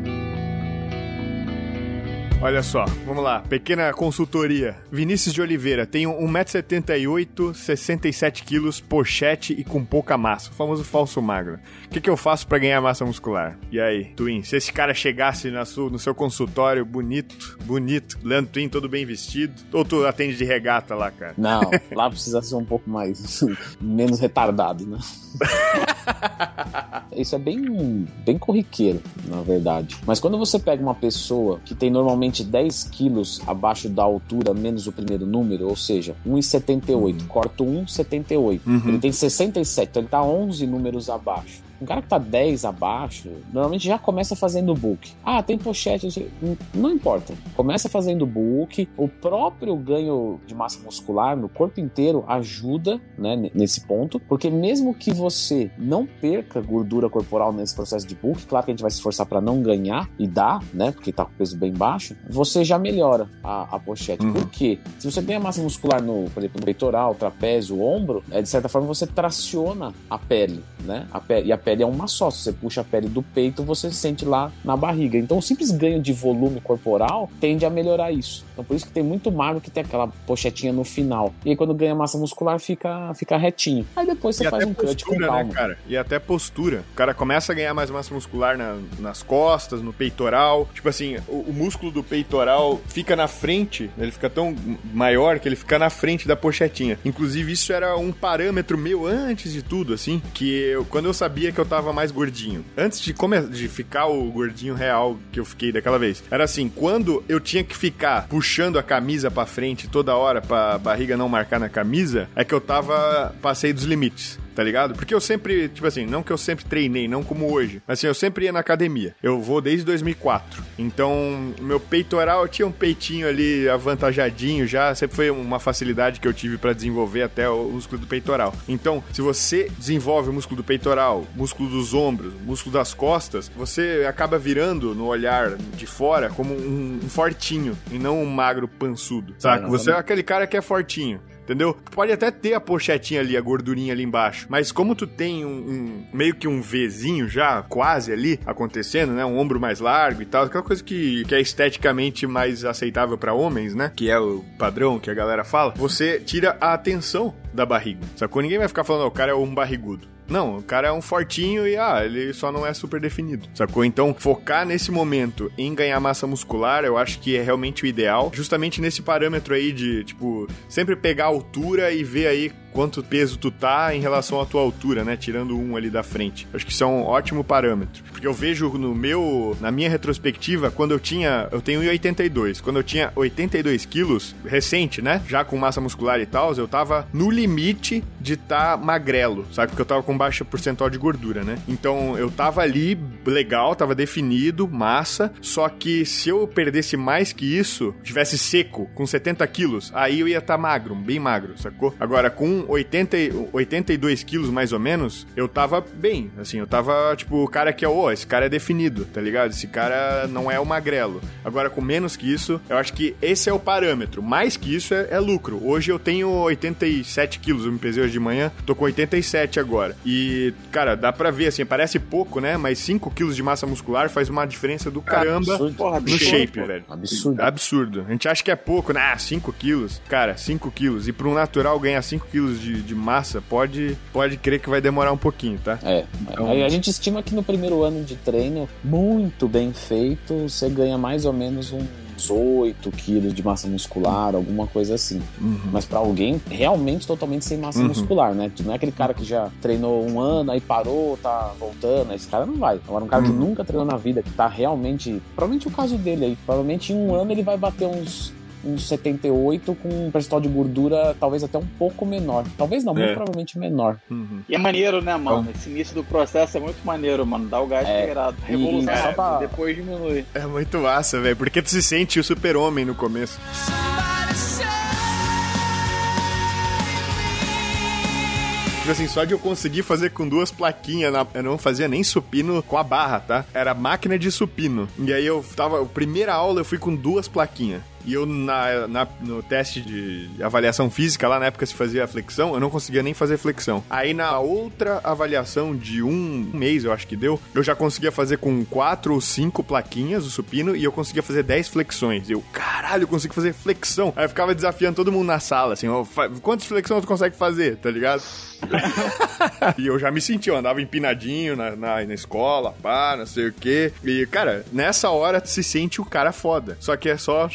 Olha só, vamos lá, pequena consultoria. Vinícius de Oliveira tem 1,78m, 67kg, pochete e com pouca massa, o famoso falso magro. O que, que eu faço pra ganhar massa muscular? E aí, Twin, se esse cara chegasse na sua, no seu consultório bonito, bonito, Leandro Twin todo bem vestido, ou tu atende de regata lá, cara? Não, lá precisa ser um pouco mais. menos retardado, né? Isso é bem, bem corriqueiro, na verdade. Mas quando você pega uma pessoa que tem normalmente 10 quilos abaixo da altura, menos o primeiro número, ou seja, 1,78, corta 1,78. Uhum. Ele tem 67, então ele tá 11 números abaixo. Um cara que tá 10 abaixo, normalmente já começa fazendo book. Ah, tem pochete, não importa. Começa fazendo book. O próprio ganho de massa muscular no corpo inteiro ajuda, né, nesse ponto, porque mesmo que você não perca gordura corporal nesse processo de book, claro que a gente vai se esforçar para não ganhar e dá, né, porque tá com peso bem baixo, você já melhora a, a pochete. Uhum. Por quê? Se você ganha massa muscular no, por exemplo, no peitoral, trapézio, ombro, é, de certa forma você traciona a pele, né? A pele, e a pele é uma só. Se você puxa a pele do peito, você sente lá na barriga. Então, o simples ganho de volume corporal tende a melhorar isso. Então, por isso que tem muito magro que tem aquela pochetinha no final. E aí, quando ganha massa muscular, fica, fica retinho. Aí depois você e faz um cut com postura, calma. né, cara? E até postura. O cara começa a ganhar mais massa muscular na- nas costas, no peitoral. Tipo assim, o, o músculo do peitoral fica na frente, ele fica tão maior que ele fica na frente da pochetinha. Inclusive, isso era um parâmetro meu antes de tudo, assim, que eu, quando eu sabia que eu tava mais gordinho, antes de, come, de ficar o gordinho real que eu fiquei daquela vez, era assim, quando eu tinha que ficar puxando a camisa pra frente toda hora pra barriga não marcar na camisa, é que eu tava, passei dos limites tá ligado? Porque eu sempre, tipo assim, não que eu sempre treinei, não como hoje, mas assim, eu sempre ia na academia. Eu vou desde 2004. Então, meu peitoral, eu tinha um peitinho ali avantajadinho já, sempre foi uma facilidade que eu tive para desenvolver até o músculo do peitoral. Então, se você desenvolve o músculo do peitoral, dos ombros, músculo das costas, você acaba virando no olhar de fora como um, um fortinho e não um magro pançudo, saca? Você é aquele cara que é fortinho entendeu? Pode até ter a pochetinha ali, a gordurinha ali embaixo, mas como tu tem um, um, meio que um Vzinho já, quase ali, acontecendo, né? Um ombro mais largo e tal, aquela coisa que, que é esteticamente mais aceitável para homens, né? Que é o padrão que a galera fala, você tira a atenção da barriga, sacou? Ninguém vai ficar falando, oh, o cara é um barrigudo. Não, o cara é um fortinho e ah, ele só não é super definido, sacou? Então, focar nesse momento em ganhar massa muscular, eu acho que é realmente o ideal, justamente nesse parâmetro aí de, tipo, sempre pegar a altura e ver aí quanto peso tu tá em relação à tua altura, né? Tirando um ali da frente. Acho que isso é um ótimo parâmetro. Porque eu vejo no meu, na minha retrospectiva, quando eu tinha, eu tenho 1,82. Quando eu tinha 82 quilos, recente, né? Já com massa muscular e tal, eu tava no limite de estar tá magrelo, sabe? Porque eu tava com baixa percentual de gordura, né? Então eu tava ali legal, tava definido, massa. Só que se eu perdesse mais que isso, tivesse seco, com 70 quilos, aí eu ia estar tá magro, bem magro, sacou? Agora, com 80, 82 quilos mais ou menos, eu tava bem. Assim, eu tava tipo, o cara que é, ô, esse cara é definido, tá ligado? Esse cara não é o magrelo. Agora, com menos que isso, eu acho que esse é o parâmetro. Mais que isso é, é lucro. Hoje eu tenho 87 quilos, eu me pesei hoje de manhã, tô com 87 agora. E, cara, dá pra ver, assim, parece pouco, né? Mas 5 quilos de massa muscular faz uma diferença do caramba absurdo. Porra, no absurdo, shape, pô. velho. Absurdo. Absurdo. A gente acha que é pouco, né? Ah, 5 quilos. Cara, 5 quilos. E pra um natural ganhar 5 quilos de, de massa, pode, pode crer que vai demorar um pouquinho, tá? É. Então- Aí a gente estima que no primeiro ano de treino, muito bem feito, você ganha mais ou menos uns 8 quilos de massa muscular, alguma coisa assim. Mas pra alguém realmente totalmente sem massa Uhum. muscular, né? Não é aquele cara que já treinou um ano, aí parou, tá voltando. Esse cara não vai. Agora, um cara que Uhum. nunca treinou na vida, que tá realmente. Provavelmente o caso dele aí. Provavelmente em um ano ele vai bater uns. Uns 78 com um percentual de gordura talvez até um pouco menor. Talvez não, muito É. provavelmente menor. Uhum. E é maneiro, né, mano? Esse início do processo é muito maneiro, mano. Dá o gás É. E- Revolução. só pra- Depois diminui. É muito massa, velho. Porque tu se sente o super-homem no começo. Tipo assim, só de eu conseguir fazer com duas plaquinhas, na- eu não fazia nem supino com a barra, tá? Era máquina de supino. E aí eu tava, a primeira aula eu fui com duas plaquinhas. E eu, na, na- no teste de avaliação física, lá na época se fazia flexão, eu não conseguia nem fazer flexão. Aí na outra avaliação de um mês, eu acho que deu, eu já conseguia fazer com quatro ou cinco plaquinhas o supino e eu conseguia fazer dez flexões. Eu, caralho, eu consigo fazer flexão. Aí eu ficava desafiando todo mundo na sala, assim, quantas flexões tu consegue fazer, tá ligado? e eu já me senti, eu andava empinadinho na, na, na escola, pá, não sei o quê. E, cara, nessa hora se sente o cara foda. Só que é só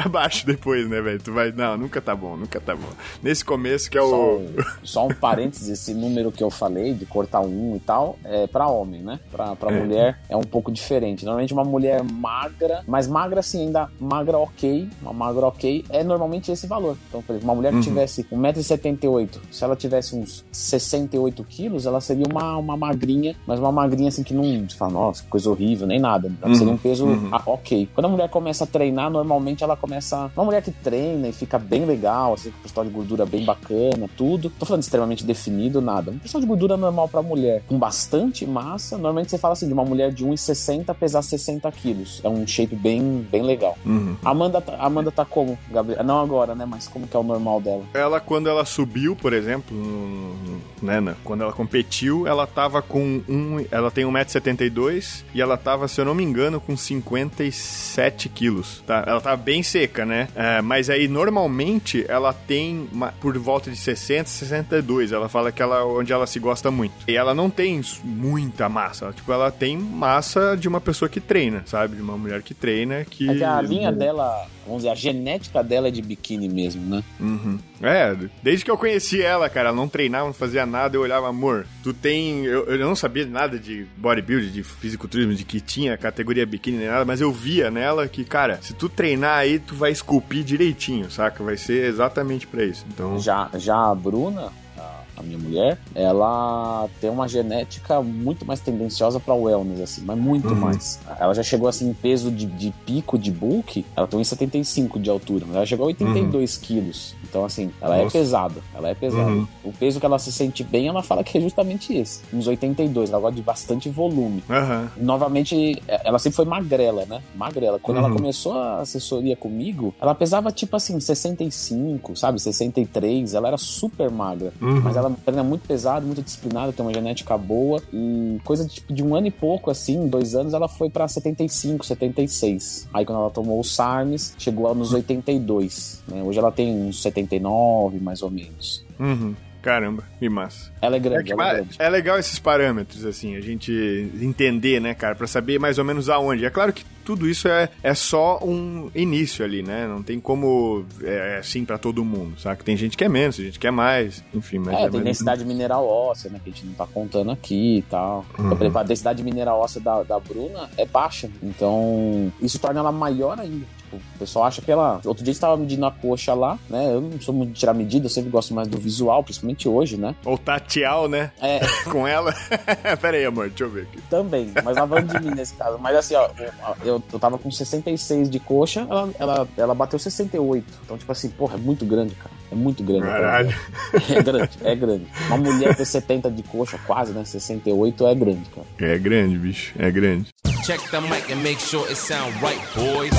pra baixo depois, né, velho? Tu vai, não, nunca tá bom, nunca tá bom. Nesse começo que é Só, o. um- só um parênteses, esse número que eu falei de cortar um e tal, é pra homem, né? Pra, pra É. mulher é um pouco diferente. Normalmente uma mulher magra, mas magra assim, ainda magra ok, uma magra ok, é normalmente esse valor. Então, por exemplo, uma mulher que Uhum. tivesse 1,78m, se ela tivesse uns 68 quilos, ela seria uma, uma magrinha, mas uma magrinha assim que não fala, nossa, coisa horrível, nem nada. Ela Uhum, seria um peso uhum. ok. Quando a mulher começa a treinar, normalmente ela começa. Uma mulher que treina e fica bem legal, assim, com percentual de gordura bem bacana, tudo. Tô falando de extremamente definido, nada. Um percentual de gordura normal pra mulher com bastante massa. Normalmente você fala assim, de uma mulher de 1,60 pesar 60 quilos. É um shape bem, bem legal. Uhum. A Amanda, tá- Amanda tá como, Gabriel? Não agora, né? Mas como que é o normal dela? Ela, quando ela subiu, por exemplo, né, na- quando ela competiu, ela tava com um. Ela tem 1,72m e ela tava, se eu não me engano, com 57 quilos. Tá? Ela tava bem seca, né? É, mas aí, normalmente, ela tem uma- por volta de 60, 62. Ela fala que ela onde ela se gosta muito. E ela não tem muita massa. Tipo, ela tem massa de uma pessoa que treina, sabe? De uma mulher que treina que. Que a linha dela, vamos dizer, a genética dela é de biquíni mesmo, né? Uhum. É, desde que eu conheci ela, cara, ela não treinava, não fazia nada, eu olhava, amor, tu tem. Eu, eu não sabia nada de bodybuilding, de fisiculturismo, de que tinha categoria biquíni nem nada, mas eu via nela que, cara, se tu treinar aí, tu vai esculpir direitinho, saca? Vai ser exatamente pra isso. Então. Já, já a Bruna, a- minha mulher, ela tem uma genética muito mais tendenciosa para wellness, assim, mas muito mais. Ela já chegou assim em peso de, de pico de bulk, ela tem 1,75 de altura, mas ela chegou a 82 quilos. Então, assim, ela é Nossa. pesada. Ela é pesada. Uhum. O peso que ela se sente bem, ela fala que é justamente esse. Uns 82. Ela gosta de bastante volume. Aham. Novamente, ela sempre foi magrela, né? Magrela. Quando Uhum. ela começou a assessoria comigo, ela pesava tipo assim, 65, sabe? 63. Ela era super magra. Uhum. Mas ela treina muito pesado, muito disciplinada, tem uma genética boa. E coisa de, tipo, de um ano e pouco, assim, dois anos, ela foi pra 75, 76. Aí quando ela tomou o SARMS, chegou nos 82. Né? Hoje ela tem uns 79, mais ou menos. Uhum. Caramba, que massa. Ela é É, grande, que ela é grande. é legal esses parâmetros, assim, a gente entender, né, cara, pra saber mais ou menos aonde. É claro que tudo isso é, é só um início ali, né? Não tem como é assim pra todo mundo, sabe? Tem gente que é menos, tem gente que é mais, enfim, mas É, tem mais- densidade mineral óssea, né? Que a gente não tá contando aqui e tal. Uhum. Exemplo, a densidade mineral óssea da, da Bruna é baixa. Então, isso torna ela maior ainda. O pessoal acha que ela. Outro dia a gente tava medindo a coxa lá, né? Eu não sou muito de tirar medida, eu sempre gosto mais do visual, principalmente hoje, né? Ou tateal, né? É, Com ela. Pera aí, amor, deixa eu ver aqui. também. Mas lavando de mim nesse caso. Mas assim, ó, eu, eu tava com 66 de coxa, ela, ela, ela bateu 68. Então, tipo assim, porra, é muito grande, cara. É muito grande. Caralho. É grande, é grande. Uma mulher ter 70 de coxa, quase, né? 68 é grande, cara. É grande, bicho, é grande. Check the mic and make sure it sound right, boys.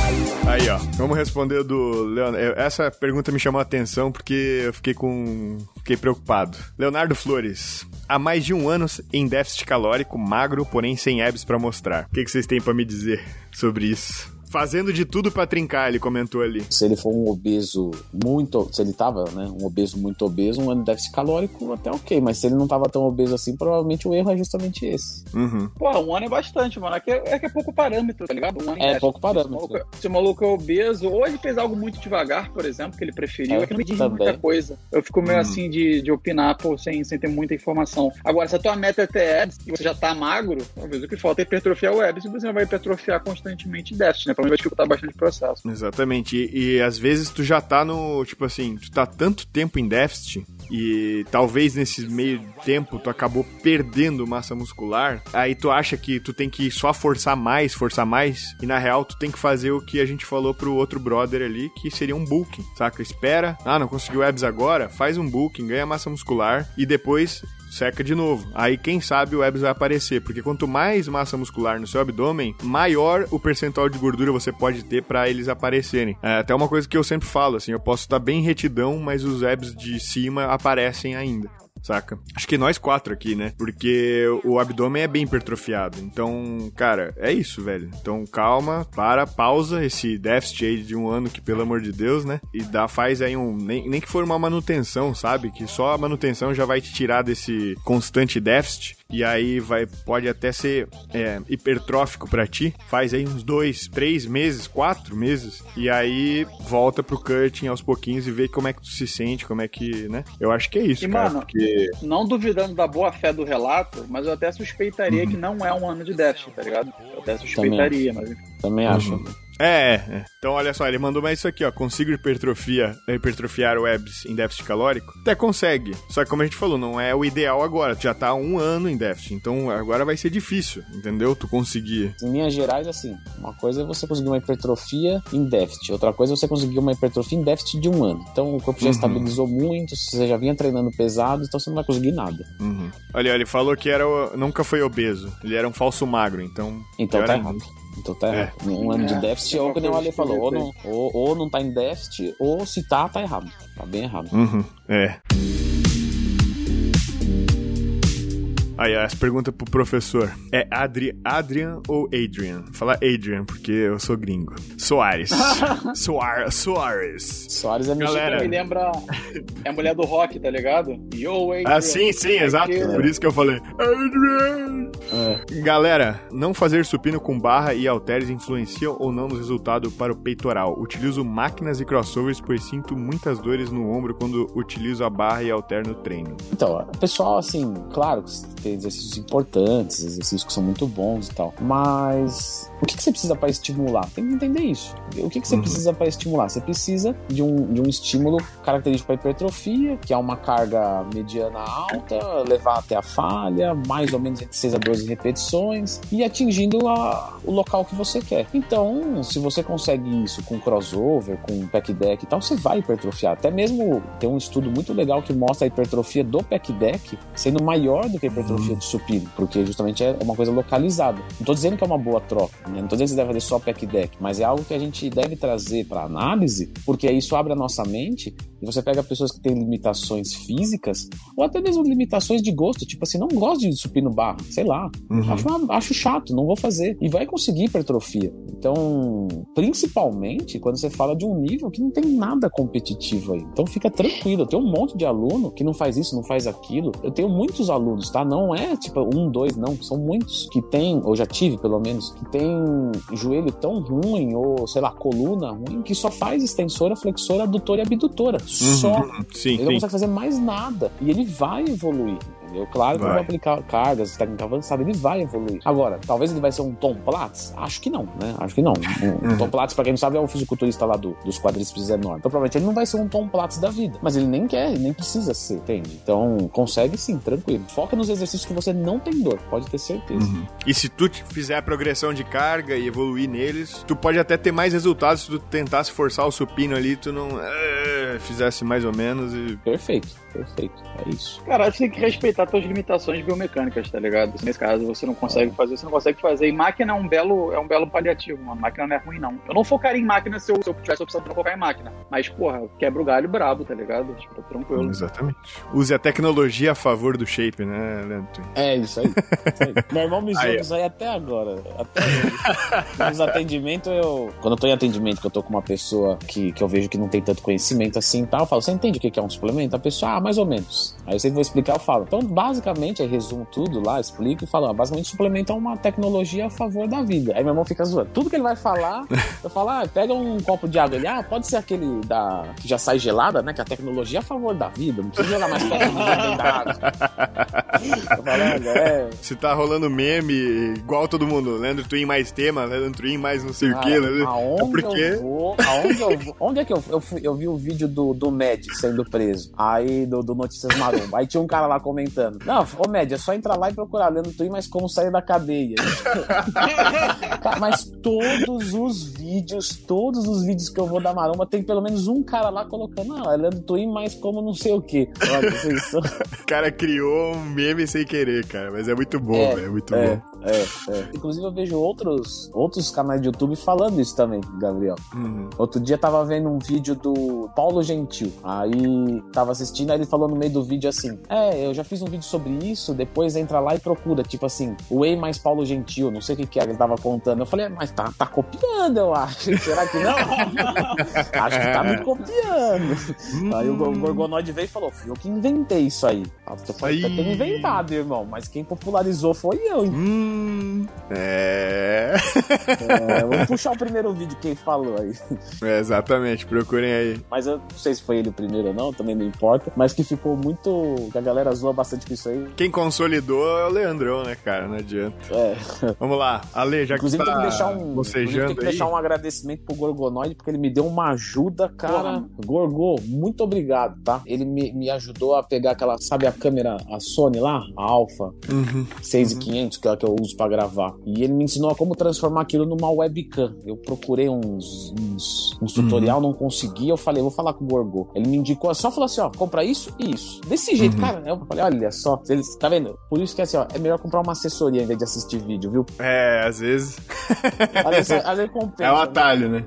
Aí, ó, vamos responder do Leonardo. Essa pergunta me chamou a atenção porque eu fiquei com. Fiquei preocupado. Leonardo Flores. Há mais de um ano em déficit calórico, magro, porém sem abs pra mostrar. O que, que vocês têm pra me dizer sobre isso? Fazendo de tudo pra trincar, ele comentou ali. Se ele for um obeso muito. Se ele tava, né? Um obeso muito obeso, um ano de déficit calórico, até ok. Mas se ele não tava tão obeso assim, provavelmente o erro é justamente esse. Uhum. Porra, um ano é bastante, mano. É que é, que é pouco parâmetro, tá ligado? Um ano É, em pouco parâmetro. Se o, maluco, se o maluco é obeso, ou ele fez algo muito devagar, por exemplo, que ele preferiu, É, é, que não me diz também. muita coisa. Eu fico meio Hum. assim de, de opinar, pô, sem, sem ter muita informação. Agora, se a tua meta é ter abs e você já tá magro, talvez o que falta é hipertrofiar o abs e você não vai hipertrofiar constantemente em déficit, né? Mim vai dificultar bastante o processo. Exatamente. E, e às vezes tu já tá no. Tipo assim, tu tá tanto tempo em déficit e talvez nesse meio tempo tu acabou perdendo massa muscular. Aí tu acha que tu tem que só forçar mais, forçar mais. E na real tu tem que fazer o que a gente falou pro outro brother ali, que seria um bulking, saca? Espera. Ah, não conseguiu abs agora? Faz um bulking, ganha massa muscular e depois seca de novo. Aí quem sabe o abs vai aparecer, porque quanto mais massa muscular no seu abdômen, maior o percentual de gordura você pode ter pra eles aparecerem. É até uma coisa que eu sempre falo, assim, eu posso estar bem retidão, mas os abs de cima aparecem ainda. Saca? Acho que nós quatro aqui, né? Porque o abdômen é bem hipertrofiado. Então, cara, é isso, velho. Então, calma, para, pausa esse déficit aí de um ano que, pelo amor de Deus, né? E dá, faz aí um. Nem, nem que for uma manutenção, sabe? Que só a manutenção já vai te tirar desse constante déficit. E aí vai, pode até ser é, hipertrófico pra ti. Faz aí uns dois, três meses, quatro meses. E aí volta pro cutting aos pouquinhos e vê como é que tu se sente, como é que, né? Eu acho que é isso, E, cara. mano, porque. Não duvidando da boa fé do relato, mas eu até suspeitaria Uhum. que não é um ano de déficit, tá ligado? Eu até suspeitaria, mas Também acho. Uhum. É, é. Então, olha só, ele mandou mais isso aqui, ó. Consigo hipertrofia, hipertrofiar o abs em déficit calórico? Até consegue. Só que, como a gente falou, não é o ideal agora. Tu já tá há um ano em déficit. Então, agora vai ser difícil, entendeu? Tu conseguir. Em linhas gerais, assim, uma coisa é você conseguir uma hipertrofia em déficit, outra coisa é você conseguir uma hipertrofia em déficit de um ano. Então o corpo já Uhum. estabilizou muito, você já vinha treinando pesado, então você não vai conseguir nada. Uhum. Olha, ele falou que era o- nunca foi obeso. Ele era um falso magro, então. Então tá errado. Então tá É. errado. Um ano de É, déficit, é ou uma como o Ale falou, ou não, ou, ou não tá em déficit, ou se tá, tá errado. Tá bem errado. Uhum. É. Aí, as perguntas pro professor. É Adri Adrian ou Adrian? Fala Adrian, porque eu sou gringo. Soares. Soar Soares. Soares é Galera. Me lembra. É a mulher do rock, tá ligado? Yo, Adrian. Ah, sim, sim, exato. Aqui. Por isso que eu falei. Adrian! Galera, não fazer supino com barra e halteres influenciam ou não no resultado para o peitoral. Utilizo máquinas e crossovers, pois sinto muitas dores no ombro quando utilizo a barra e halter no treino. Então, o pessoal, assim, claro que tem exercícios importantes, exercícios que são muito bons e tal, mas o que, que você precisa para estimular? Tem que entender isso. O que, que você Uhum. precisa para estimular? Você precisa de um, de um estímulo característico para hipertrofia, que é uma carga mediana alta, levar até a falha, mais ou menos entre 6 a 12 repetições, e atingindo a- o local que você quer. Então, se você consegue isso com crossover, com pack deck e tal, você vai hipertrofiar. Até mesmo tem um estudo muito legal que mostra a hipertrofia do pack deck sendo maior do que a hipertrofia do supino, porque justamente é uma coisa localizada. Não tô dizendo que é uma boa troca, né? não tô dizendo que você deve fazer só pack deck, mas é algo que a gente deve trazer para análise, porque isso abre a nossa mente e você pega pessoas que têm limitações físicas ou até mesmo limitações de gosto, tipo assim, não gosto de supino barra, sei lá, Uhum. acho, acho chato, não vou fazer. E vai conseguir hipertrofia. Então, principalmente quando você fala de um nível que não tem nada competitivo aí. Então fica tranquilo. Eu tenho um monte de aluno que não faz isso, não faz aquilo. Eu tenho muitos alunos, tá? Não é tipo um, dois, não. São muitos que tem, ou já tive pelo menos, que tem joelho tão ruim, ou sei lá, coluna ruim, que só faz extensora, flexora, adutora e abdutora. Só. Sim, Ele não sim. consegue fazer mais nada. E ele vai evoluir. Entendeu? Claro que Vai. vai aplicar cargas, técnica avançada, ele vai evoluir. Agora, talvez ele vai ser um Tom Platz? Acho que não, né? Acho que não. Um, um Tom Platz, pra quem não sabe, é o fisiculturista lá do, dos quadríceps enormes. Então, provavelmente ele não vai ser um Tom Platz da vida. Mas ele nem quer, ele nem precisa ser, entende? Então, consegue sim, tranquilo. Foca nos exercícios que você não tem dor, pode ter certeza. E se tu fizer a progressão de carga e evoluir neles, tu pode até ter mais resultados se tu tentasse forçar o supino ali, tu não eh, fizesse mais ou menos e. Perfeito, perfeito. É isso. Cara, você tem que respeitar suas limitações biomecânicas, tá ligado? Se nesse caso você não consegue fazer, você não consegue fazer. E máquina é um belo, é um belo paliativo, mano. Máquina não é ruim, não. Eu não focaria em máquina se eu, se eu tivesse a opção de não focar em máquina. Mas, porra, quebra o galho brabo, tá ligado? Tipo, tranquilo. Exatamente. Use a tecnologia a favor do shape, né, Leandro? É isso aí. Isso aí. Meu irmão me ó. isso aí até agora. Até. Nos atendimentos, eu. Quando eu tô em atendimento, que eu tô com uma pessoa que, que eu vejo que não tem tanto conhecimento assim e tal, eu falo, você entende o que que é um suplemento? A pessoa, ah, mais ou menos. Aí eu sempre vou explicar, eu falo. Então, basicamente, aí resumo tudo lá, explico e falo, ah, basicamente, suplemento é uma tecnologia a favor da vida. Aí meu irmão fica zoando. Tudo que ele vai falar, eu falo, ah, pega um copo de água. Ele, ah, pode ser aquele da que já sai gelada, né? Que a tecnologia é a favor da vida. Não precisa jogar mais falo, "Ah, é, Se tá rolando meme, igual todo mundo, Leandro Twin mais tema, Leandro Twin mais não sei o que, né? aonde É porque. eu vou, aonde eu vou, onde é que eu, eu, fui- eu vi o vídeo do, do Med sendo preso, aí do, do Notícias Maromba, aí tinha um cara lá comentando, não, ô Med, é só entrar lá e procurar Leandro Twin, mas como sair da cadeia. Cara, mas todos os vídeos, todos os vídeos que eu vou da Maromba, tem pelo menos um cara lá colocando, é Leandro Twin, mas como não sei o que. Olha, vocês são... O cara criou um meme sem querer, cara. Mas é muito bom, É, velho. É muito É, bom. É, é. Inclusive eu vejo outros, outros canais de YouTube falando isso também, Gabriel. Uhum. Outro dia tava vendo um vídeo do Paulo Gentil. Aí tava assistindo, aí ele falou no meio do vídeo assim: É, eu já fiz um vídeo sobre isso, depois entra lá e procura, tipo assim, Whey mais Paulo Gentil, não sei o que que era, ele tava contando. Eu falei, "É, mas tá, tá copiando, eu acho. Será que não? acho que tá me copiando. Aí o Gor- Gorgonoide veio e falou: fui eu que inventei isso aí. Eu falei, tem inventado, irmão, mas quem popularizou foi eu, hein? Hum. É. É, vamos puxar o primeiro vídeo quem falou aí. É, Exatamente, procurem aí. Mas eu não sei se foi ele o primeiro ou não, também não importa. Mas que ficou muito. que a galera zoa bastante com isso aí. Quem consolidou é o Leandrão, né, cara? Não adianta. É. Vamos lá. Ale, já Inclusive que tem tá que deixar um. bocejando tem que aí. deixar um agradecimento pro Gorgonoide, porque ele me deu uma ajuda, cara. Gorgo, muito obrigado, tá? Ele me, me ajudou a pegar aquela, sabe a câmera, a Sony lá, a Alpha Uhum. 6500, que é a que eu uso pra gravar. E ele me ensinou a como transformar aquilo numa webcam. Eu procurei uns, uns, uns tutorial, não consegui. Eu falei, vou falar com o Gorgo. Ele me indicou, só falou assim: ó, compra isso e isso. Desse jeito, cara. Eu falei, olha só, eles, tá vendo? Por isso que assim, ó, é melhor comprar uma assessoria em vez de assistir vídeo, viu? É, às vezes. Às vezes, às vezes compensa. É um né? atalho, né?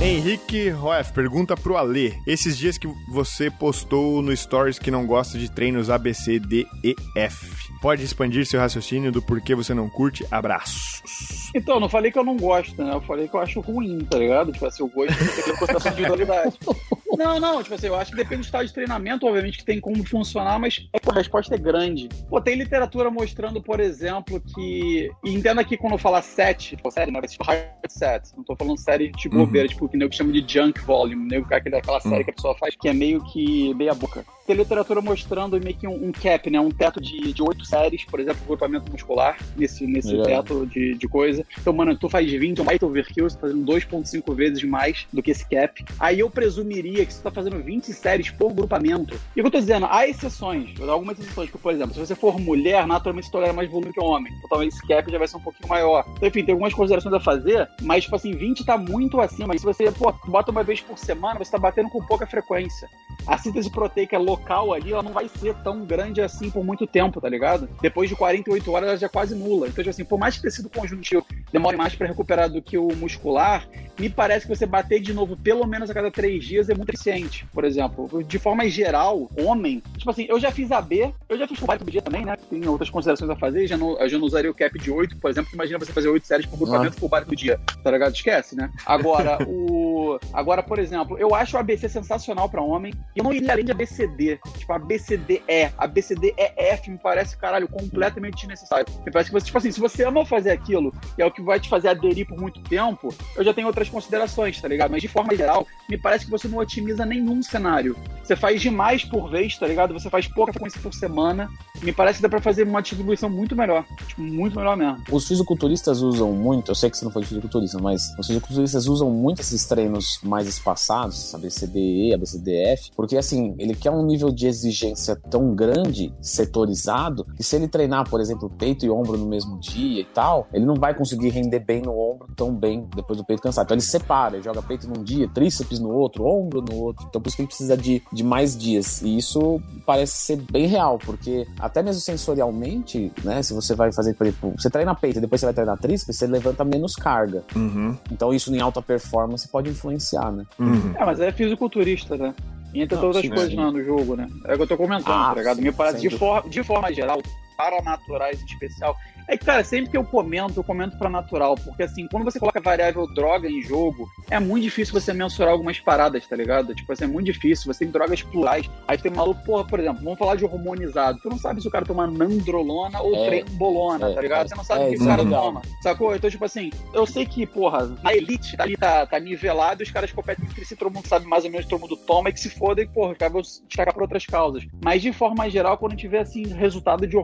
Henrique Roef pergunta pro Alê: Esses dias que você postou no Stories que não gosta de treinos A, B, C, D, E, F. Pode expandir seu raciocínio do porquê você não curte? Abraços. Então, não falei que eu não gosto, né? Eu falei que eu acho ruim, tá ligado? Tipo assim, eu gosto de ter consideração de individualidade. Não, não, tipo assim, eu acho que depende do estado de treinamento, obviamente, que tem como funcionar, mas é que a resposta é grande. Pô, tem literatura mostrando, por exemplo, que. E entenda aqui quando eu falar set, tipo, série, né? Ser hard set. Não tô falando série de bobeira, tipo, que o nego chama de junk volume, nego aquela, aquela série que a pessoa faz, que é meio que meia boca. Tem literatura mostrando meio que um, um cap, né? Um teto de, de 8 séries, por exemplo, grupamento muscular, nesse, nesse É. teto de, de coisa. Então, mano, tu faz 20, um baita overkill, você tá fazendo 2,5 vezes mais do que esse cap. Aí eu presumiria que você tá fazendo 20 séries por grupamento. E o que eu tô dizendo, há exceções, algumas exceções, por exemplo, se você for mulher, naturalmente você tolera mais volume que homem. Então talvez esse cap já vai ser um pouquinho maior. Então, enfim, tem algumas considerações a fazer, mas, tipo assim, 20 tá muito acima. E se você, pô, bota uma vez por semana, você tá batendo com pouca frequência. A síntese proteica local ali, ela não vai ser tão grande assim por muito tempo, tá ligado? Depois de 48 horas, ela já é quase nula. Então, tipo assim, por mais que tecido conjuntivo demore mais pra recuperar do que o muscular, me parece que você bater de novo pelo menos a cada três dias é muito eficiente. Por exemplo, de forma geral, homem, tipo assim, eu já fiz AB, eu já fiz bike do dia também, né? Tem outras considerações a fazer, já não, eu já não usaria o cap de 8, por exemplo, imagina você fazer 8 séries por grupamento por bike do dia, tá ligado? Esquece, né? Agora, o. Agora, por exemplo, eu acho o ABC sensacional pra homem, e eu não iria além de ABCD, tipo, ABCDE, ABCDEF me parece, caralho, completamente desnecessário. Me parece que você, tipo assim, se você ama fazer aquilo, e é o que vai te fazer aderir por muito tempo, eu já tenho outras considerações, tá ligado? Mas de forma geral, me parece que você não otimiza nenhum cenário. Você faz demais por vez, tá ligado? Você faz pouca frequência por semana. Me parece que dá pra fazer uma distribuição muito melhor. Tipo, muito melhor mesmo. Os fisiculturistas usam muito, eu sei que você não foi fisiculturista, mas os fisiculturistas usam muito esses treinos mais espaçados, ABCDE, ABCDF, porque assim, ele quer um nível de exigência tão grande, setorizado, que se ele treinar, por exemplo, peito e ombro no mesmo dia e tal, ele não vai conseguir render bem no ombro tão bem depois do peito cansado. Então ele separa, ele joga peito num dia, tríceps no outro, ombro no outro. Então por isso que ele precisa de, de mais dias. E isso parece ser bem real, porque até mesmo sensorialmente, né, se você vai fazer, por exemplo, você treina peito e depois você vai treinar tríceps, você levanta menos carga. Uhum, Então isso em alta performance pode influenciar, né? uhum. É, mas é fisiculturista, né? E entra Não, todas as coisas né, no jogo, né? É o que eu tô comentando, Ah, tá ligado? Me parece, de, for, de forma geral, para naturais em especial. É que, cara, sempre que eu comento, eu comento pra natural. Porque, assim, quando você coloca variável droga em jogo, é muito difícil você mensurar algumas paradas, tá ligado? Tipo assim, é muito difícil. Você tem drogas plurais. Aí tem maluco, porra, por exemplo, vamos falar de hormonizado. Tu não sabe se o cara toma nandrolona ou É, trembolona, é, tá ligado? Você não sabe é, o que isso o é cara legal. toma. Sacou? Então, tipo assim, eu sei que, porra, na elite ali tá, tá nivelado e os caras competem entre si, todo mundo sabe mais ou menos todo mundo toma e que se foda e, porra, os caras vão se destacar por outras causas. Mas de forma geral, quando tiver assim, resultado de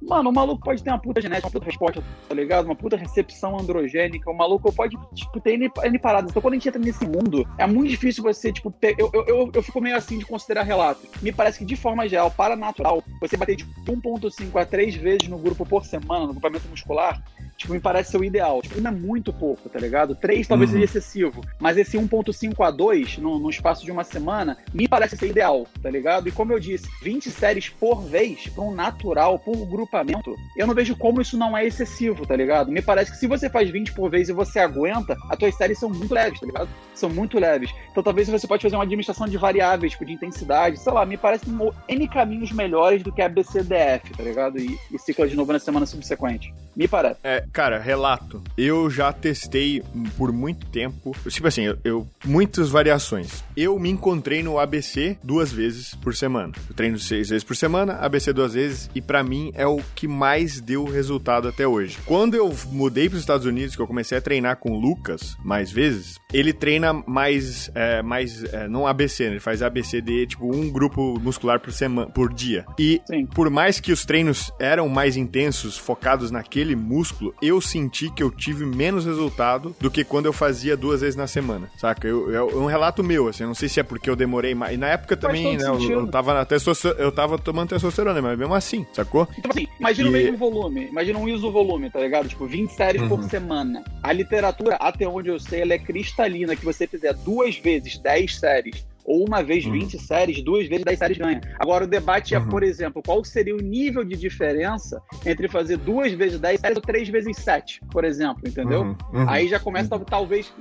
mano, o maluco pode ter uma puta genética, uma puta resposta, tá ligado? Uma puta recepção androgênica, o maluco pode, tipo, ter N, N paradas. Então quando a gente entra nesse mundo, é muito difícil você, tipo, ter, eu, eu, eu, eu fico meio assim de considerar relatos. Me parece que de forma geral, para natural, você bater de 1.5 a 3 vezes no grupo por semana, no grupamento muscular, tipo, me parece ser o ideal. Tipo, não é muito pouco, tá ligado? 3 talvez Uhum. seria excessivo, mas esse 1.5 a 2 no, no espaço de uma semana me parece ser ideal, tá ligado? E como eu disse, 20 séries por vez para um natural, por grupamento, eu não vejo como isso não é excessivo, tá ligado? Me parece que se você faz 20 por vez e você aguenta, as tuas séries são muito leves, tá ligado? São muito leves. Então talvez você pode fazer uma administração de variáveis, tipo, de intensidade, sei lá, me parece um N caminhos melhores do que a BCDF, tá ligado? E, e cicla de novo na semana subsequente. Me parece. É, cara, relato. Eu já testei por muito tempo. Tipo assim, eu, eu- muitas variações. Eu me encontrei no ABC duas vezes por semana. Eu treino seis vezes por semana, ABC duas vezes, e pra mim é o que mais deu resultado até hoje. Quando eu mudei pros Estados Unidos, que eu comecei a treinar com o Lucas mais vezes, ele treina mais, é, mais é, não ABC, né? ele faz ABCD, tipo um grupo muscular por semana, por dia. E Sim. por mais que os treinos eram mais intensos, focados naquele músculo, eu senti que eu tive menos resultado do que quando eu fazia duas vezes na semana, saca? Eu, é um relato meu, assim, eu não sei se é porque eu demorei mais. E na época também, né, eu, eu tava na testosterona, eu tava tomando testosterona, mas mesmo assim, sacou? Então, assim, imagina o E- mesmo volume, imagina um iso-volume, tá ligado? Tipo, 20 séries por semana. A literatura, até onde eu sei, ela é cristalina, que você fizer duas vezes 10 séries ou uma vez 20 séries, duas vezes 10 séries ganha. Agora, o debate é, por exemplo, qual seria o nível de diferença entre fazer duas vezes 10 séries ou três vezes 7, por exemplo, entendeu? Uhum, uhum. Aí já começa, talvez,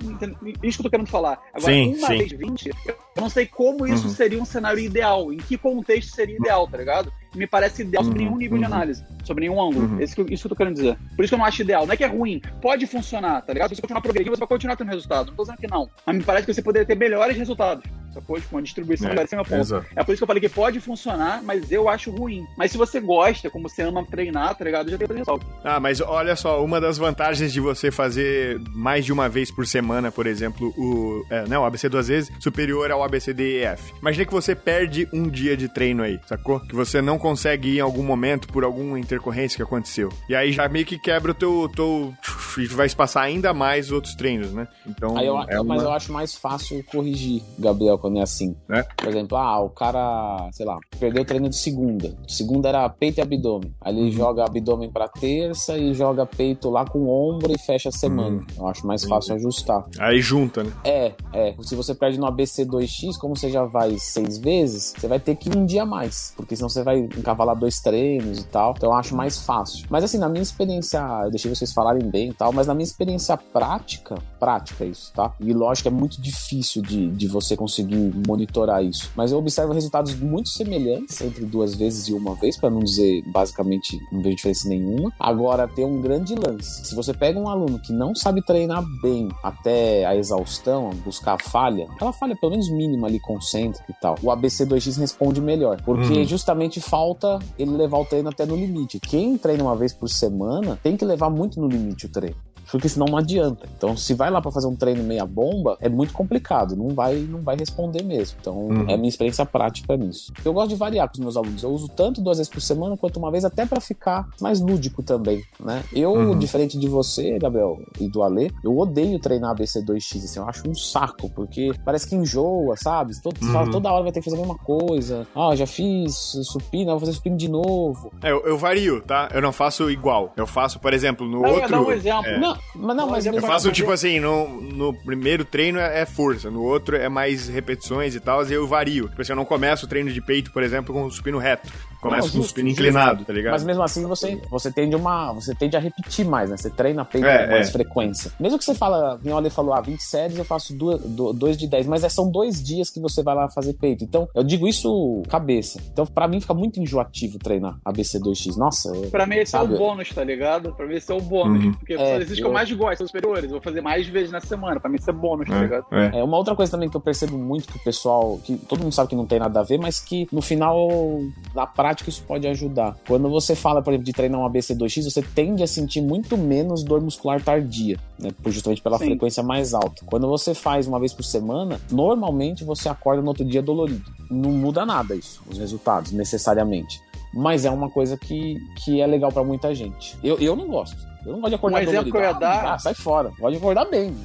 isso que eu tô querendo falar. Agora, Sim, uma sim. vez 20, eu não sei como isso Uhum. seria um cenário ideal, em que contexto seria ideal, tá ligado? Me parece ideal sobre Uhum, nenhum nível de uhum. análise, sobre nenhum ângulo. Uhum. Esse isso que eu tô querendo dizer. Por isso que eu não acho ideal. Não é que é ruim, pode funcionar, tá ligado? Se você continuar progredindo, você vai continuar tendo resultado. Não tô dizendo que não. Mas me parece que você poderia ter melhores resultados. Sacou? Com uma distribuição É, melhor. Esse é meu ponto. exato. É por isso que eu falei que pode funcionar, mas eu acho ruim. Mas se você gosta, como você ama treinar, tá ligado? Já tem resultado. Ah, mas olha só, uma das vantagens de você fazer mais de uma vez por semana, por exemplo, o, é, não, o ABC duas vezes, superior ao ABCDEF. Imagina que você perde um dia de treino aí, sacou? Que você não consegue ir em algum momento por alguma intercorrência que aconteceu. E aí já meio que quebra o teu. teu e vai espaçar ainda mais outros treinos, né? Então. Eu, é uma... Mas eu acho mais fácil corrigir, Gabriel, quando é assim. É? Por exemplo, ah, o cara, sei lá, perdeu o treino de segunda. Segunda era peito e abdômen. Aí Uhum. ele joga abdômen pra terça e joga peito lá com ombro e fecha a semana. Uhum. Eu acho mais fácil ajustar. Aí junta, né? É, é. Se você perde no ABC2X, como você já vai seis vezes, você vai ter que ir um dia mais. Porque senão você vai encavalar dois treinos e tal. Então eu acho mais fácil. Mas assim, na minha experiência, eu deixei vocês falarem bem e tal, mas na minha experiência prática, prática isso, tá? E lógico, é muito difícil de, de você conseguir monitorar isso. Mas eu observo resultados muito semelhantes entre duas vezes e uma vez, para não dizer basicamente não vejo diferença nenhuma. Agora tem um grande lance. Se você pega um aluno que não sabe treinar bem até a exaustão, buscar a falha, aquela falha pelo menos mínima ali, concêntrica e tal, o ABC2X responde melhor. Porque Uhum. justamente falta ele levar o treino até no limite. Quem treina uma vez por semana tem que levar muito no limite o treino. Porque senão não adianta. Então, se vai lá para fazer um treino meia bomba, é muito complicado. Não vai, não vai responder mesmo. Então, Uhum. é a minha experiência prática nisso. Eu gosto de variar com os meus alunos. Eu uso tanto duas vezes por semana quanto uma vez, até para ficar mais lúdico também, né? Eu, Uhum. diferente de você, Gabriel, e do Ale, eu odeio treinar ABC2X. Assim, eu acho um saco, porque parece que enjoa, sabe? Todo, você fala, Uhum. toda hora vai ter que fazer a mesma coisa. Ah, já fiz supino, vou fazer supino de novo. É, eu, eu vario, tá? Eu não faço igual. Eu faço, por exemplo, no Eu ia outro. dar um exemplo. é. Não, mas não, mas Eu faço tipo assim, no, no primeiro treino é é força, no outro é mais repetições e tal, e eu vario. Tipo assim, eu não começo o treino de peito, por exemplo, com o supino reto. Começo Não, com o justo, supino inclinado, tá ligado? Mas mesmo assim você, você tende uma. Você tende a repetir mais, né? Você treina peito É, com mais é. frequência. Mesmo que você fala, o Ale falou, ah, 20 séries eu faço duas, do- dois de 10, mas é, são dois dias que você vai lá fazer peito. Então, eu digo isso cabeça. Então, pra mim fica muito enjoativo treinar ABC2X. Nossa, eu- Pra mim, esse Sabe? é o bônus, tá ligado? Pra mim, esse é o bônus. Uhum. Porque É, são exercícios que eu eu- mais gosto, são superiores. Eu vou fazer mais vezes na semana. Pra mim, isso é bônus, tá ligado? É, é. É, uma outra coisa também que eu percebo muito que o pessoal, que todo mundo sabe que não tem nada a ver, mas que no final, na prática, isso pode ajudar. Quando você fala, por exemplo, de treinar um ABC2X, você tende a sentir muito menos dor muscular tardia, né? Justamente pela Sim. frequência mais alta. Quando você faz uma vez por semana, normalmente você acorda no outro dia dolorido. Não muda nada isso, os resultados, necessariamente. Mas é uma coisa que, que é legal pra muita gente. Eu, eu não gosto. Eu não gosto de acordar Um exemplo que eu ia dar- Ah, sai fora. Gosto de acordar bem.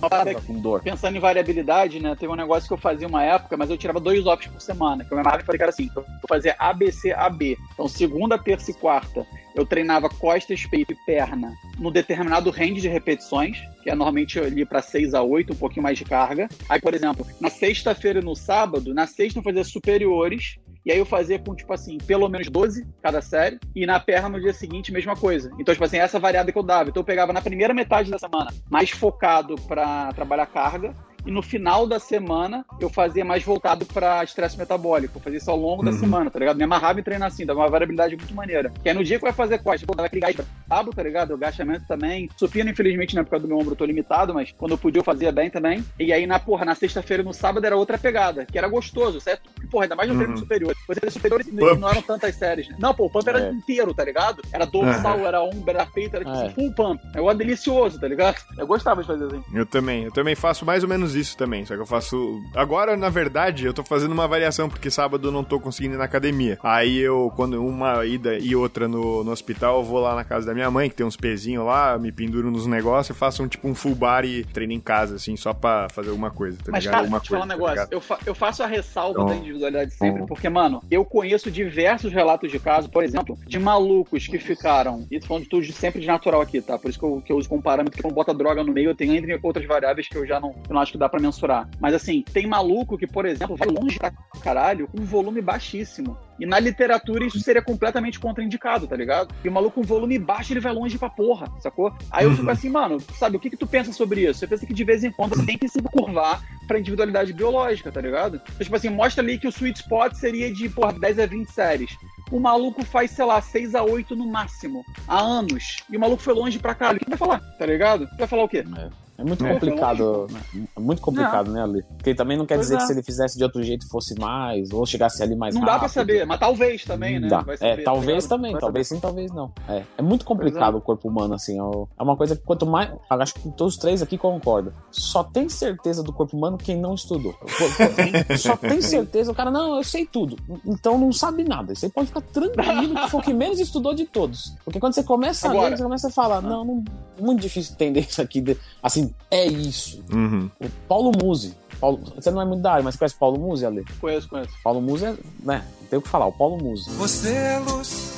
Com dor. Pensando em variabilidade, né? Teve um negócio que eu fazia uma época, mas eu tirava dois offs por semana. Que eu me amarrava e falei era assim: eu vou fazer ABC, AB. Então, segunda, terça e quarta, eu treinava costas, peito e perna no determinado range de repetições, que é normalmente ali para 6 a 8, um pouquinho mais de carga. Aí, por exemplo, na sexta-feira e no sábado, na sexta eu fazia superiores. E aí eu fazia com, tipo assim, pelo menos 12 cada série. E na perna no dia seguinte, mesma coisa. Então, tipo assim, essa variada que eu dava. Então eu pegava na primeira metade da semana, mais focado para trabalhar carga. E no final da semana, eu fazia mais voltado para estresse metabólico. Eu fazia isso ao longo da Uhum. semana, tá ligado? Me amarrava em treinar assim, dava uma variabilidade muito maneira. Que aí no dia que vai fazer costas, pô, dava aquele gás brabo, tá ligado? O agachamento também. Supino, infelizmente, na época do meu ombro, eu tô limitado, mas quando eu podia, eu fazia bem também. E aí, na porra, na sexta-feira e no sábado era outra pegada, que era gostoso, certo? Porra, ainda mais no treino Uhum. superior. Treino superiores Pump. não eram tantas séries, né? Não, pô, o pump era É. inteiro, tá ligado? Era dorsal, era ombro, era peito, era tipo É. assim, full pump. É um delicioso, tá ligado? Eu gostava de fazer assim. Eu também, eu também faço mais ou menos isso também, só que eu faço... Agora, na verdade, eu tô fazendo uma variação, porque sábado eu não tô conseguindo ir na academia. Aí eu, quando uma ida e outra no, no hospital, eu vou lá na casa da minha mãe, que tem uns pezinhos lá, me penduro nos negócios, eu faço um tipo um full body treino em casa, assim, só pra fazer alguma coisa, tá Mas, ligado? cara, Alguma deixa eu falar um tá negócio. eu, fa- eu faço a ressalva Então, da individualidade sempre, então. porque, mano, eu conheço diversos relatos de casos, por exemplo, de malucos que ficaram. E tô falando de tudo sempre de natural aqui, tá? Por isso que eu, que eu uso como parâmetro, que não bota droga no meio, eu tenho entre outras variáveis que eu já não, eu não acho que dá pra mensurar. Mas assim, tem maluco que, por exemplo, vai longe pra caralho com um volume baixíssimo. E na literatura isso seria completamente contraindicado, tá ligado? E o maluco com volume baixo, ele vai longe pra porra, sacou? Aí eu fico assim, mano, sabe, o que que tu pensa sobre isso? Você pensa que de vez em quando você tem que se curvar pra individualidade biológica, tá ligado? Então, tipo assim, mostra ali que o sweet spot seria de, porra, 10 a 20 séries. O maluco faz, sei lá, 6 a 8 no máximo, há anos. E o maluco foi longe pra caralho. O que vai falar, tá ligado? Vai falar o quê? É muito É. complicado, né? É muito complicado, né, Ali? Porque também não quer Pois dizer é. que se ele fizesse de outro jeito fosse mais, ou chegasse ali mais não rápido. dá pra saber, mas talvez também, né? Dá. Vai É, saber, tá talvez ligado? também, Vai talvez sim, talvez não. É, é muito complicado é. o corpo humano, assim. É é uma coisa que quanto mais. Acho que todos os três aqui concordam. Só tem certeza do corpo humano quem não estudou. Só tem certeza, o cara, não, eu sei tudo. Então não sabe nada. Você pode ficar tranquilo que foi o que menos estudou de todos. Porque quando você começa a Agora. ler, você começa a falar, não, não muito difícil entender isso aqui. de- É isso. Uhum. O Paulo Musi. Paulo, você não é muito da área, mas conhece o Paulo Musi, Ale? Conheço, conheço. Paulo Musi é, né? Não tem o que falar, o Paulo Musi. Você é luz,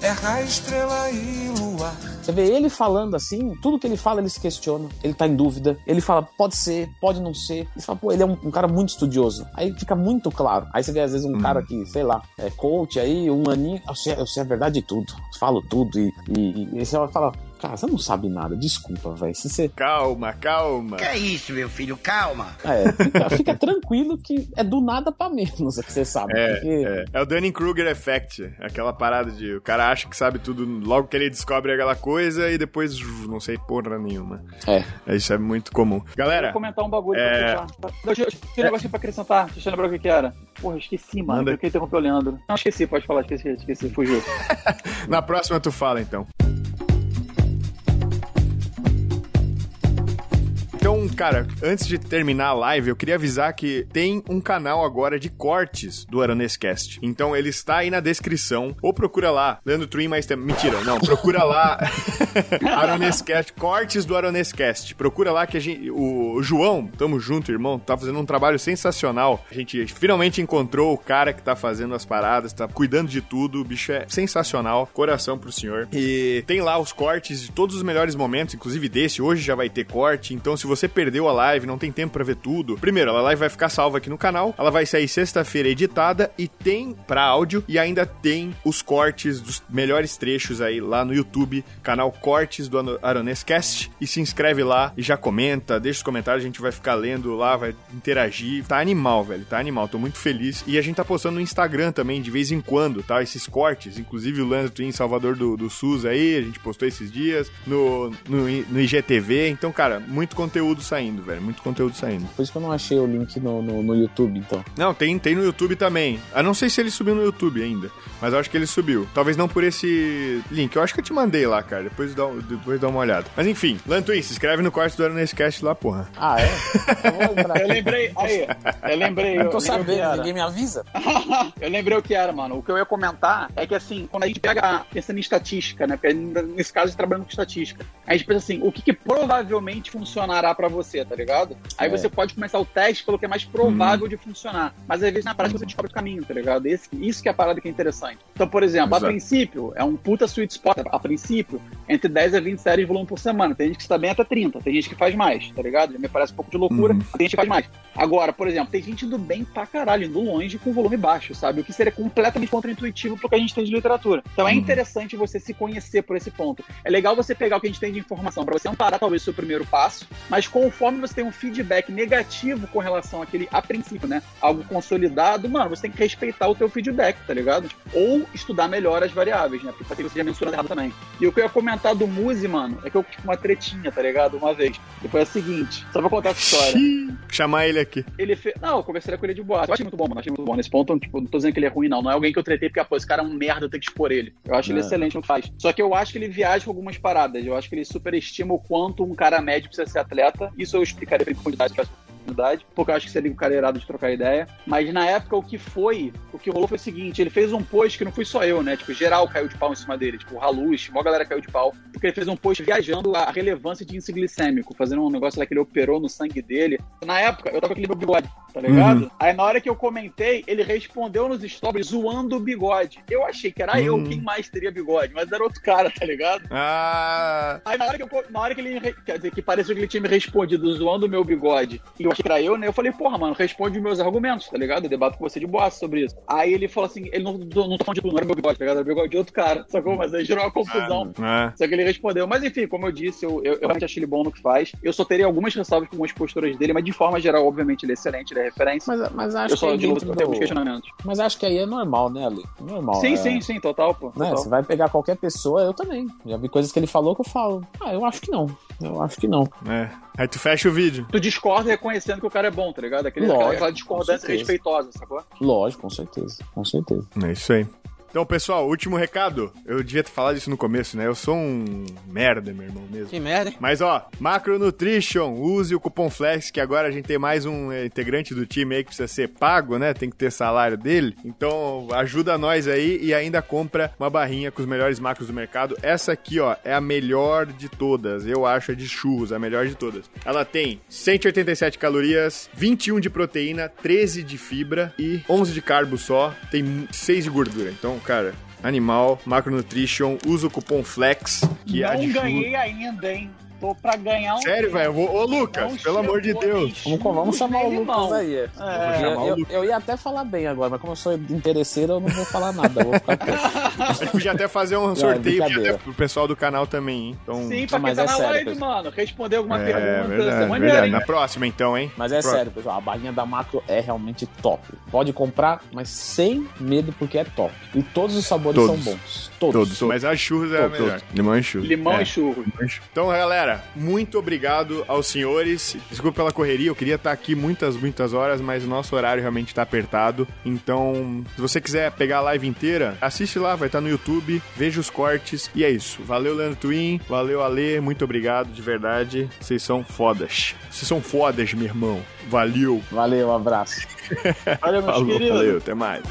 é raio, estrela e luar. Você vê ele falando assim, tudo que ele fala, ele se questiona, ele tá em dúvida, ele fala, pode ser, pode não ser. Você fala, pô, ele é um, um cara muito estudioso. Aí fica muito claro. Aí você vê, às vezes, um cara que, sei lá, é coach aí, um aninho, eu sei, eu sei a verdade de tudo, falo tudo, e, e, e aí você fala, cara, você não sabe nada, desculpa, velho. Se você. Calma, calma. Que é isso, meu filho? Calma. É, fica, fica tranquilo que é do nada pra menos, é que você sabe. porque- É, é o Dunning-Kruger Effect, aquela parada de o cara acha que sabe tudo logo que ele descobre aquela coisa e depois não sei porra nenhuma. É. Isso é muito comum. Galera, Vou comentar um bagulho é- pra fechar. Deixa eu um negocinho pra acrescentar. Deixa eu lembrar o que que era. Porra, esqueci, mano. Manda. Eu queria interromper o Leandro. Não, esqueci, pode falar, esqueci, esqueci, fugiu. na próxima tu fala então. Cara, antes de terminar a live, eu queria avisar que tem um canal agora de cortes do Aranescast. Então ele está aí na descrição. Ou procura lá, Leandro Twin mais tempo. Mentira, não. Procura lá Aranescast, cortes do Aranescast. Procura lá que a gente. O João, tamo junto, irmão, tá fazendo um trabalho sensacional. A gente finalmente encontrou o cara que tá fazendo as paradas, tá cuidando de tudo. O bicho é sensacional. Coração pro senhor. E tem lá os cortes de todos os melhores momentos, inclusive desse. Hoje já vai ter corte. Então, se você perdeu a live, não tem tempo pra ver tudo. Primeiro, a live vai ficar salva aqui no canal. Ela vai sair sexta-feira editada e tem pra áudio e ainda tem os cortes dos melhores trechos aí lá no YouTube, canal Cortes do Aronescast. E se inscreve lá e já comenta, deixa os comentários, a gente vai ficar lendo lá, vai interagir. Tá animal, velho, tá animal, tô muito feliz. E a gente tá postando no Instagram também, de vez em quando, tá? Esses cortes, inclusive o Leandro Twin Salvador do, do SUS aí, a gente postou esses dias, no, no, no IGTV. Então, cara, muito conteúdo saindo, velho, muito conteúdo saindo. Por isso que eu não achei o link no, no, no YouTube, então. Não, tem, tem no YouTube também. Eu não sei se ele subiu no YouTube ainda, mas eu acho que ele subiu. Talvez não por esse link. Eu acho que eu te mandei lá, cara. Depois dá, depois dá uma olhada. Mas enfim, Lantuin, se inscreve no quarto do Aronescast lá, porra. Ah, é? Eu Eu lembrei, aí, eu lembrei. Eu eu tô sabendo, ninguém me avisa. eu lembrei o que era, mano. O que eu ia comentar é que, assim, quando a gente pega, pensando em estatística, né? Porque nesse caso, a gente trabalhando com estatística. A gente pensa assim, o que, que provavelmente funcionará pra você, tá ligado? Aí É. você pode começar o teste pelo que é mais provável de funcionar. Mas às vezes na prática você descobre o caminho, tá ligado? Esse, isso que é a parada que é interessante. Então, por exemplo, Exato. a princípio, é um puta sweet spot. A princípio, entre 10 a 20 séries de volume por semana. Tem gente que está bem até 30, tem gente que faz mais, tá ligado? Já me parece um pouco de loucura, Uhum. tem gente que faz mais. Agora, por exemplo, tem gente indo bem pra caralho, indo longe com volume baixo, sabe? O que seria completamente contraintuitivo pro que a gente tem de literatura. Então é Uhum. interessante você se conhecer por esse ponto. É legal você pegar o que a gente tem de informação pra você amparar talvez o seu primeiro passo, mas conforme você tem um feedback negativo com relação àquele, a princípio, né? Algo consolidado, mano, você tem que respeitar o teu feedback, tá ligado? Ou estudar melhor as variáveis, né? Porque pode ser que você já mensurando errado também. E o que eu ia comentar do Muse, mano, é que eu tive uma tretinha, tá ligado? Uma vez. E foi a seguinte, só pra contar essa história. Chamar ele aqui. Ele fez. Não, eu conversaria com ele de boa. Eu achei muito bom, mano. Achei muito bom. Nesse ponto, tipo, não tô dizendo que ele é ruim, não. Não é alguém que eu tretei porque, ah, pô, esse cara é um merda, eu tenho que expor ele. Eu acho ele É. excelente no que faz. Só que eu acho que ele viaja com algumas paradas. Eu acho que ele superestima o quanto um cara médio precisa ser atleta. Isso eu explicaria ele em profundidade se oportunidade, porque eu acho que seria um cara irado de trocar ideia. Mas na época, o que foi, o que rolou foi o seguinte: ele fez um post que não fui só eu, né? Tipo, geral caiu de pau em cima dele. Tipo, o Halus, mó galera caiu de pau. Porque ele fez um post viajando a relevância de índice glicêmico, fazendo um negócio lá que ele operou no sangue dele. Na época, eu tava com aquele meu bigode, tá ligado? Uhum. Aí na hora que eu comentei, ele respondeu nos stories zoando o bigode. Eu achei que era eu Hum. quem mais teria bigode, mas era outro cara, tá ligado? Ah. Aí na hora que, eu, na hora que ele, quer dizer, que pareceu que ele tinha me respondido zoando o meu bigode, e eu achei que era eu, né? Eu falei, porra, mano, responde os meus argumentos, tá ligado? Eu debato com você de boa sobre isso. Aí ele falou assim, ele não, não, tá falando de tu, não era meu bigode, tá ligado? Era bigode de outro cara, sacou? Mas aí gerou uma confusão. Ah. Só que ele respondeu. Mas enfim, como eu disse, eu, eu, eu realmente achei ele bom no que faz. Eu só teria algumas ressalvas com algumas posturas dele, mas de forma geral, obviamente, ele é excelente, ele é referência. Mas, mas acho eu só, que dentro tenho alguns do... questionamentos. Mas acho que aí é normal, né, Ale? Normal. Sim, é... sim, sim, total, pô. Né? total. Você vai pegar qualquer pessoa, eu também. Já vi coisas que ele falou que eu falo. Ah, eu acho que não. Eu acho que não. É. Aí tu fecha o vídeo. Tu discorda reconhecendo que o cara é bom, tá ligado? Aquele, Lógico, aquela discordância respeitosa, sacou? Lógico, com certeza. Com certeza. É isso aí. Então, pessoal, último recado. Eu devia ter falado isso no começo, né? Eu sou um merda, meu irmão, mesmo. Que merda? Mas ó, Macro Nutrition, use o cupom FLEX, que agora a gente tem mais um é, integrante do time aí que precisa ser pago, né? Tem que ter salário dele. Então ajuda nós aí e ainda compra uma barrinha com os melhores macros do mercado. Essa aqui, ó, é a melhor de todas. Eu acho a de churros, a melhor de todas. Ela tem 187 calorias, 21 de proteína, 13 de fibra e 11 de carbo só. Tem 6 de gordura. Então, cara, Animal, Macronutrition, usa o cupom FLEX, que é não churros. ganhei ainda, hein? Tô pra ganhar um. Sério, velho? Ô, Lucas, Não pelo amor de Deus. Vamos, vamos chamar o Lucas aí. É. Eu, eu- eu ia até falar bem agora, mas como eu sou interesseiro, eu não vou falar nada. Eu vou ficar. A gente podia até fazer um sorteio até pro pessoal do canal também, hein? Então, Sim, pra quem mas tá é na sério, live, pessoal. mano. Responder alguma é, pergunta. é verdade? Na próxima, então, hein? Mas é sério, pessoal, a barrinha da Macro é realmente top. Pode comprar, mas sem medo, porque é top. E todos os sabores Todos. são bons. Todos. Todos, mas a churros é a Todos, melhor. Limão e churros. Limão É. e churros. Então, galera, muito obrigado aos senhores. Desculpa pela correria, eu queria estar aqui muitas, muitas horas, mas o nosso horário realmente tá apertado. Então, se você quiser pegar a live inteira, assiste lá, vai estar no YouTube, veja os cortes e é isso. Valeu, Leandro Twin, valeu, Ale, muito obrigado, de verdade. Vocês são fodas. Vocês são fodas, meu irmão. Valeu. Valeu, um abraço. Olha, meus Falou, queridos. valeu, até mais.